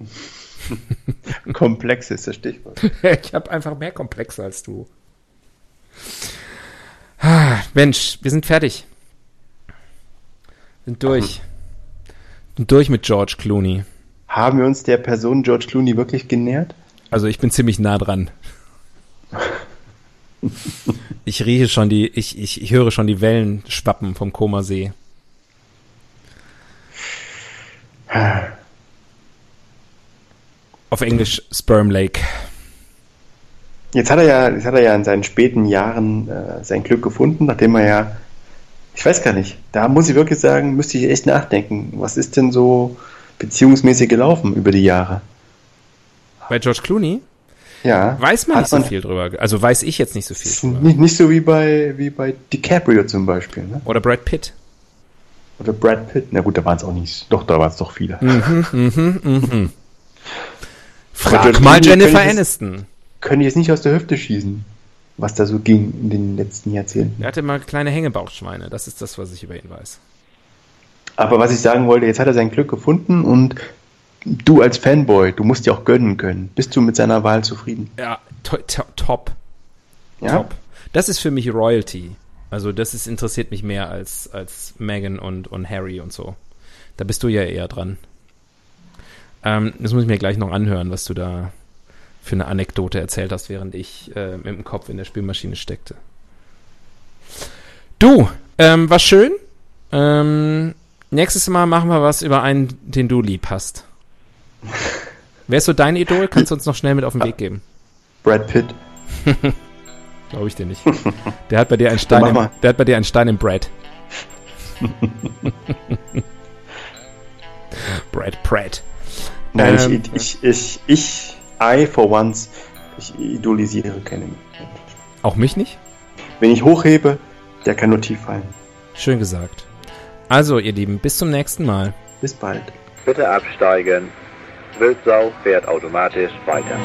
[SPEAKER 2] Komplex ist das Stichwort.
[SPEAKER 1] ich habe einfach mehr Komplexe als du. Ah, Mensch, wir sind fertig. Sind durch. Sind durch mit George Clooney.
[SPEAKER 2] Haben wir uns der Person George Clooney wirklich genährt?
[SPEAKER 1] Also ich bin ziemlich nah dran. ich rieche schon die, ich, ich, ich höre schon die Wellen schwappen vom Komasee. Auf Englisch Sperm Lake.
[SPEAKER 2] Jetzt hat er ja, jetzt hat er ja in seinen späten Jahren äh, sein Glück gefunden, nachdem er ja, ich weiß gar nicht, da muss ich wirklich sagen, müsste ich echt nachdenken. Was ist denn so beziehungsmäßig gelaufen über die Jahre?
[SPEAKER 1] Bei George Clooney?
[SPEAKER 2] Ja.
[SPEAKER 1] Weiß man nicht so viel drüber. Also weiß ich jetzt nicht so viel drüber.
[SPEAKER 2] Nicht, nicht so wie bei, wie bei DiCaprio zum Beispiel, ne?
[SPEAKER 1] Oder Brad Pitt.
[SPEAKER 2] Oder Brad Pitt. Na gut, da waren es auch nicht. Doch, da waren es doch viele.
[SPEAKER 1] Frag
[SPEAKER 2] Aber
[SPEAKER 1] mal Jennifer
[SPEAKER 2] können-
[SPEAKER 1] Aniston.
[SPEAKER 2] Können die jetzt nicht aus der Hüfte schießen, was da so ging in den letzten Jahrzehnten.
[SPEAKER 1] Er hatte mal kleine Hängebauchschweine. Das ist das, was ich über ihn weiß.
[SPEAKER 2] Aber was ich sagen wollte, jetzt hat er sein Glück gefunden und du als Fanboy, du musst dir auch gönnen können. Bist du mit seiner Wahl zufrieden?
[SPEAKER 1] Ja, to to top.
[SPEAKER 2] Ja?
[SPEAKER 1] Top. Das ist für mich Royalty. Also das ist, interessiert mich mehr als, als Meghan und, und Harry und so. Da bist du ja eher dran. Ähm, das muss ich mir gleich noch anhören, was du da für eine Anekdote erzählt hast, während ich äh, mit dem Kopf in der Spülmaschine steckte. Du, ähm, war schön. Ähm, nächstes Mal machen wir was über einen, den du lieb hast. Wer ist so dein Idol? Kannst du uns noch schnell mit auf den Weg geben?
[SPEAKER 2] Brad Pitt.
[SPEAKER 1] Glaube ich dir nicht. Der hat bei dir einen Stein, im, der hat bei dir einen Stein im Brad. Brad Pratt.
[SPEAKER 2] Nein,
[SPEAKER 1] Ähm,
[SPEAKER 2] ich, ich, ich, ich, I for once, ich idolisiere keinen.
[SPEAKER 1] Auch mich nicht?
[SPEAKER 2] Wenn ich hochhebe, der kann nur tief fallen.
[SPEAKER 1] Schön gesagt. Also, ihr Lieben, bis zum nächsten Mal.
[SPEAKER 2] Bis bald.
[SPEAKER 4] Bitte absteigen. Wildsau fährt automatisch weiter.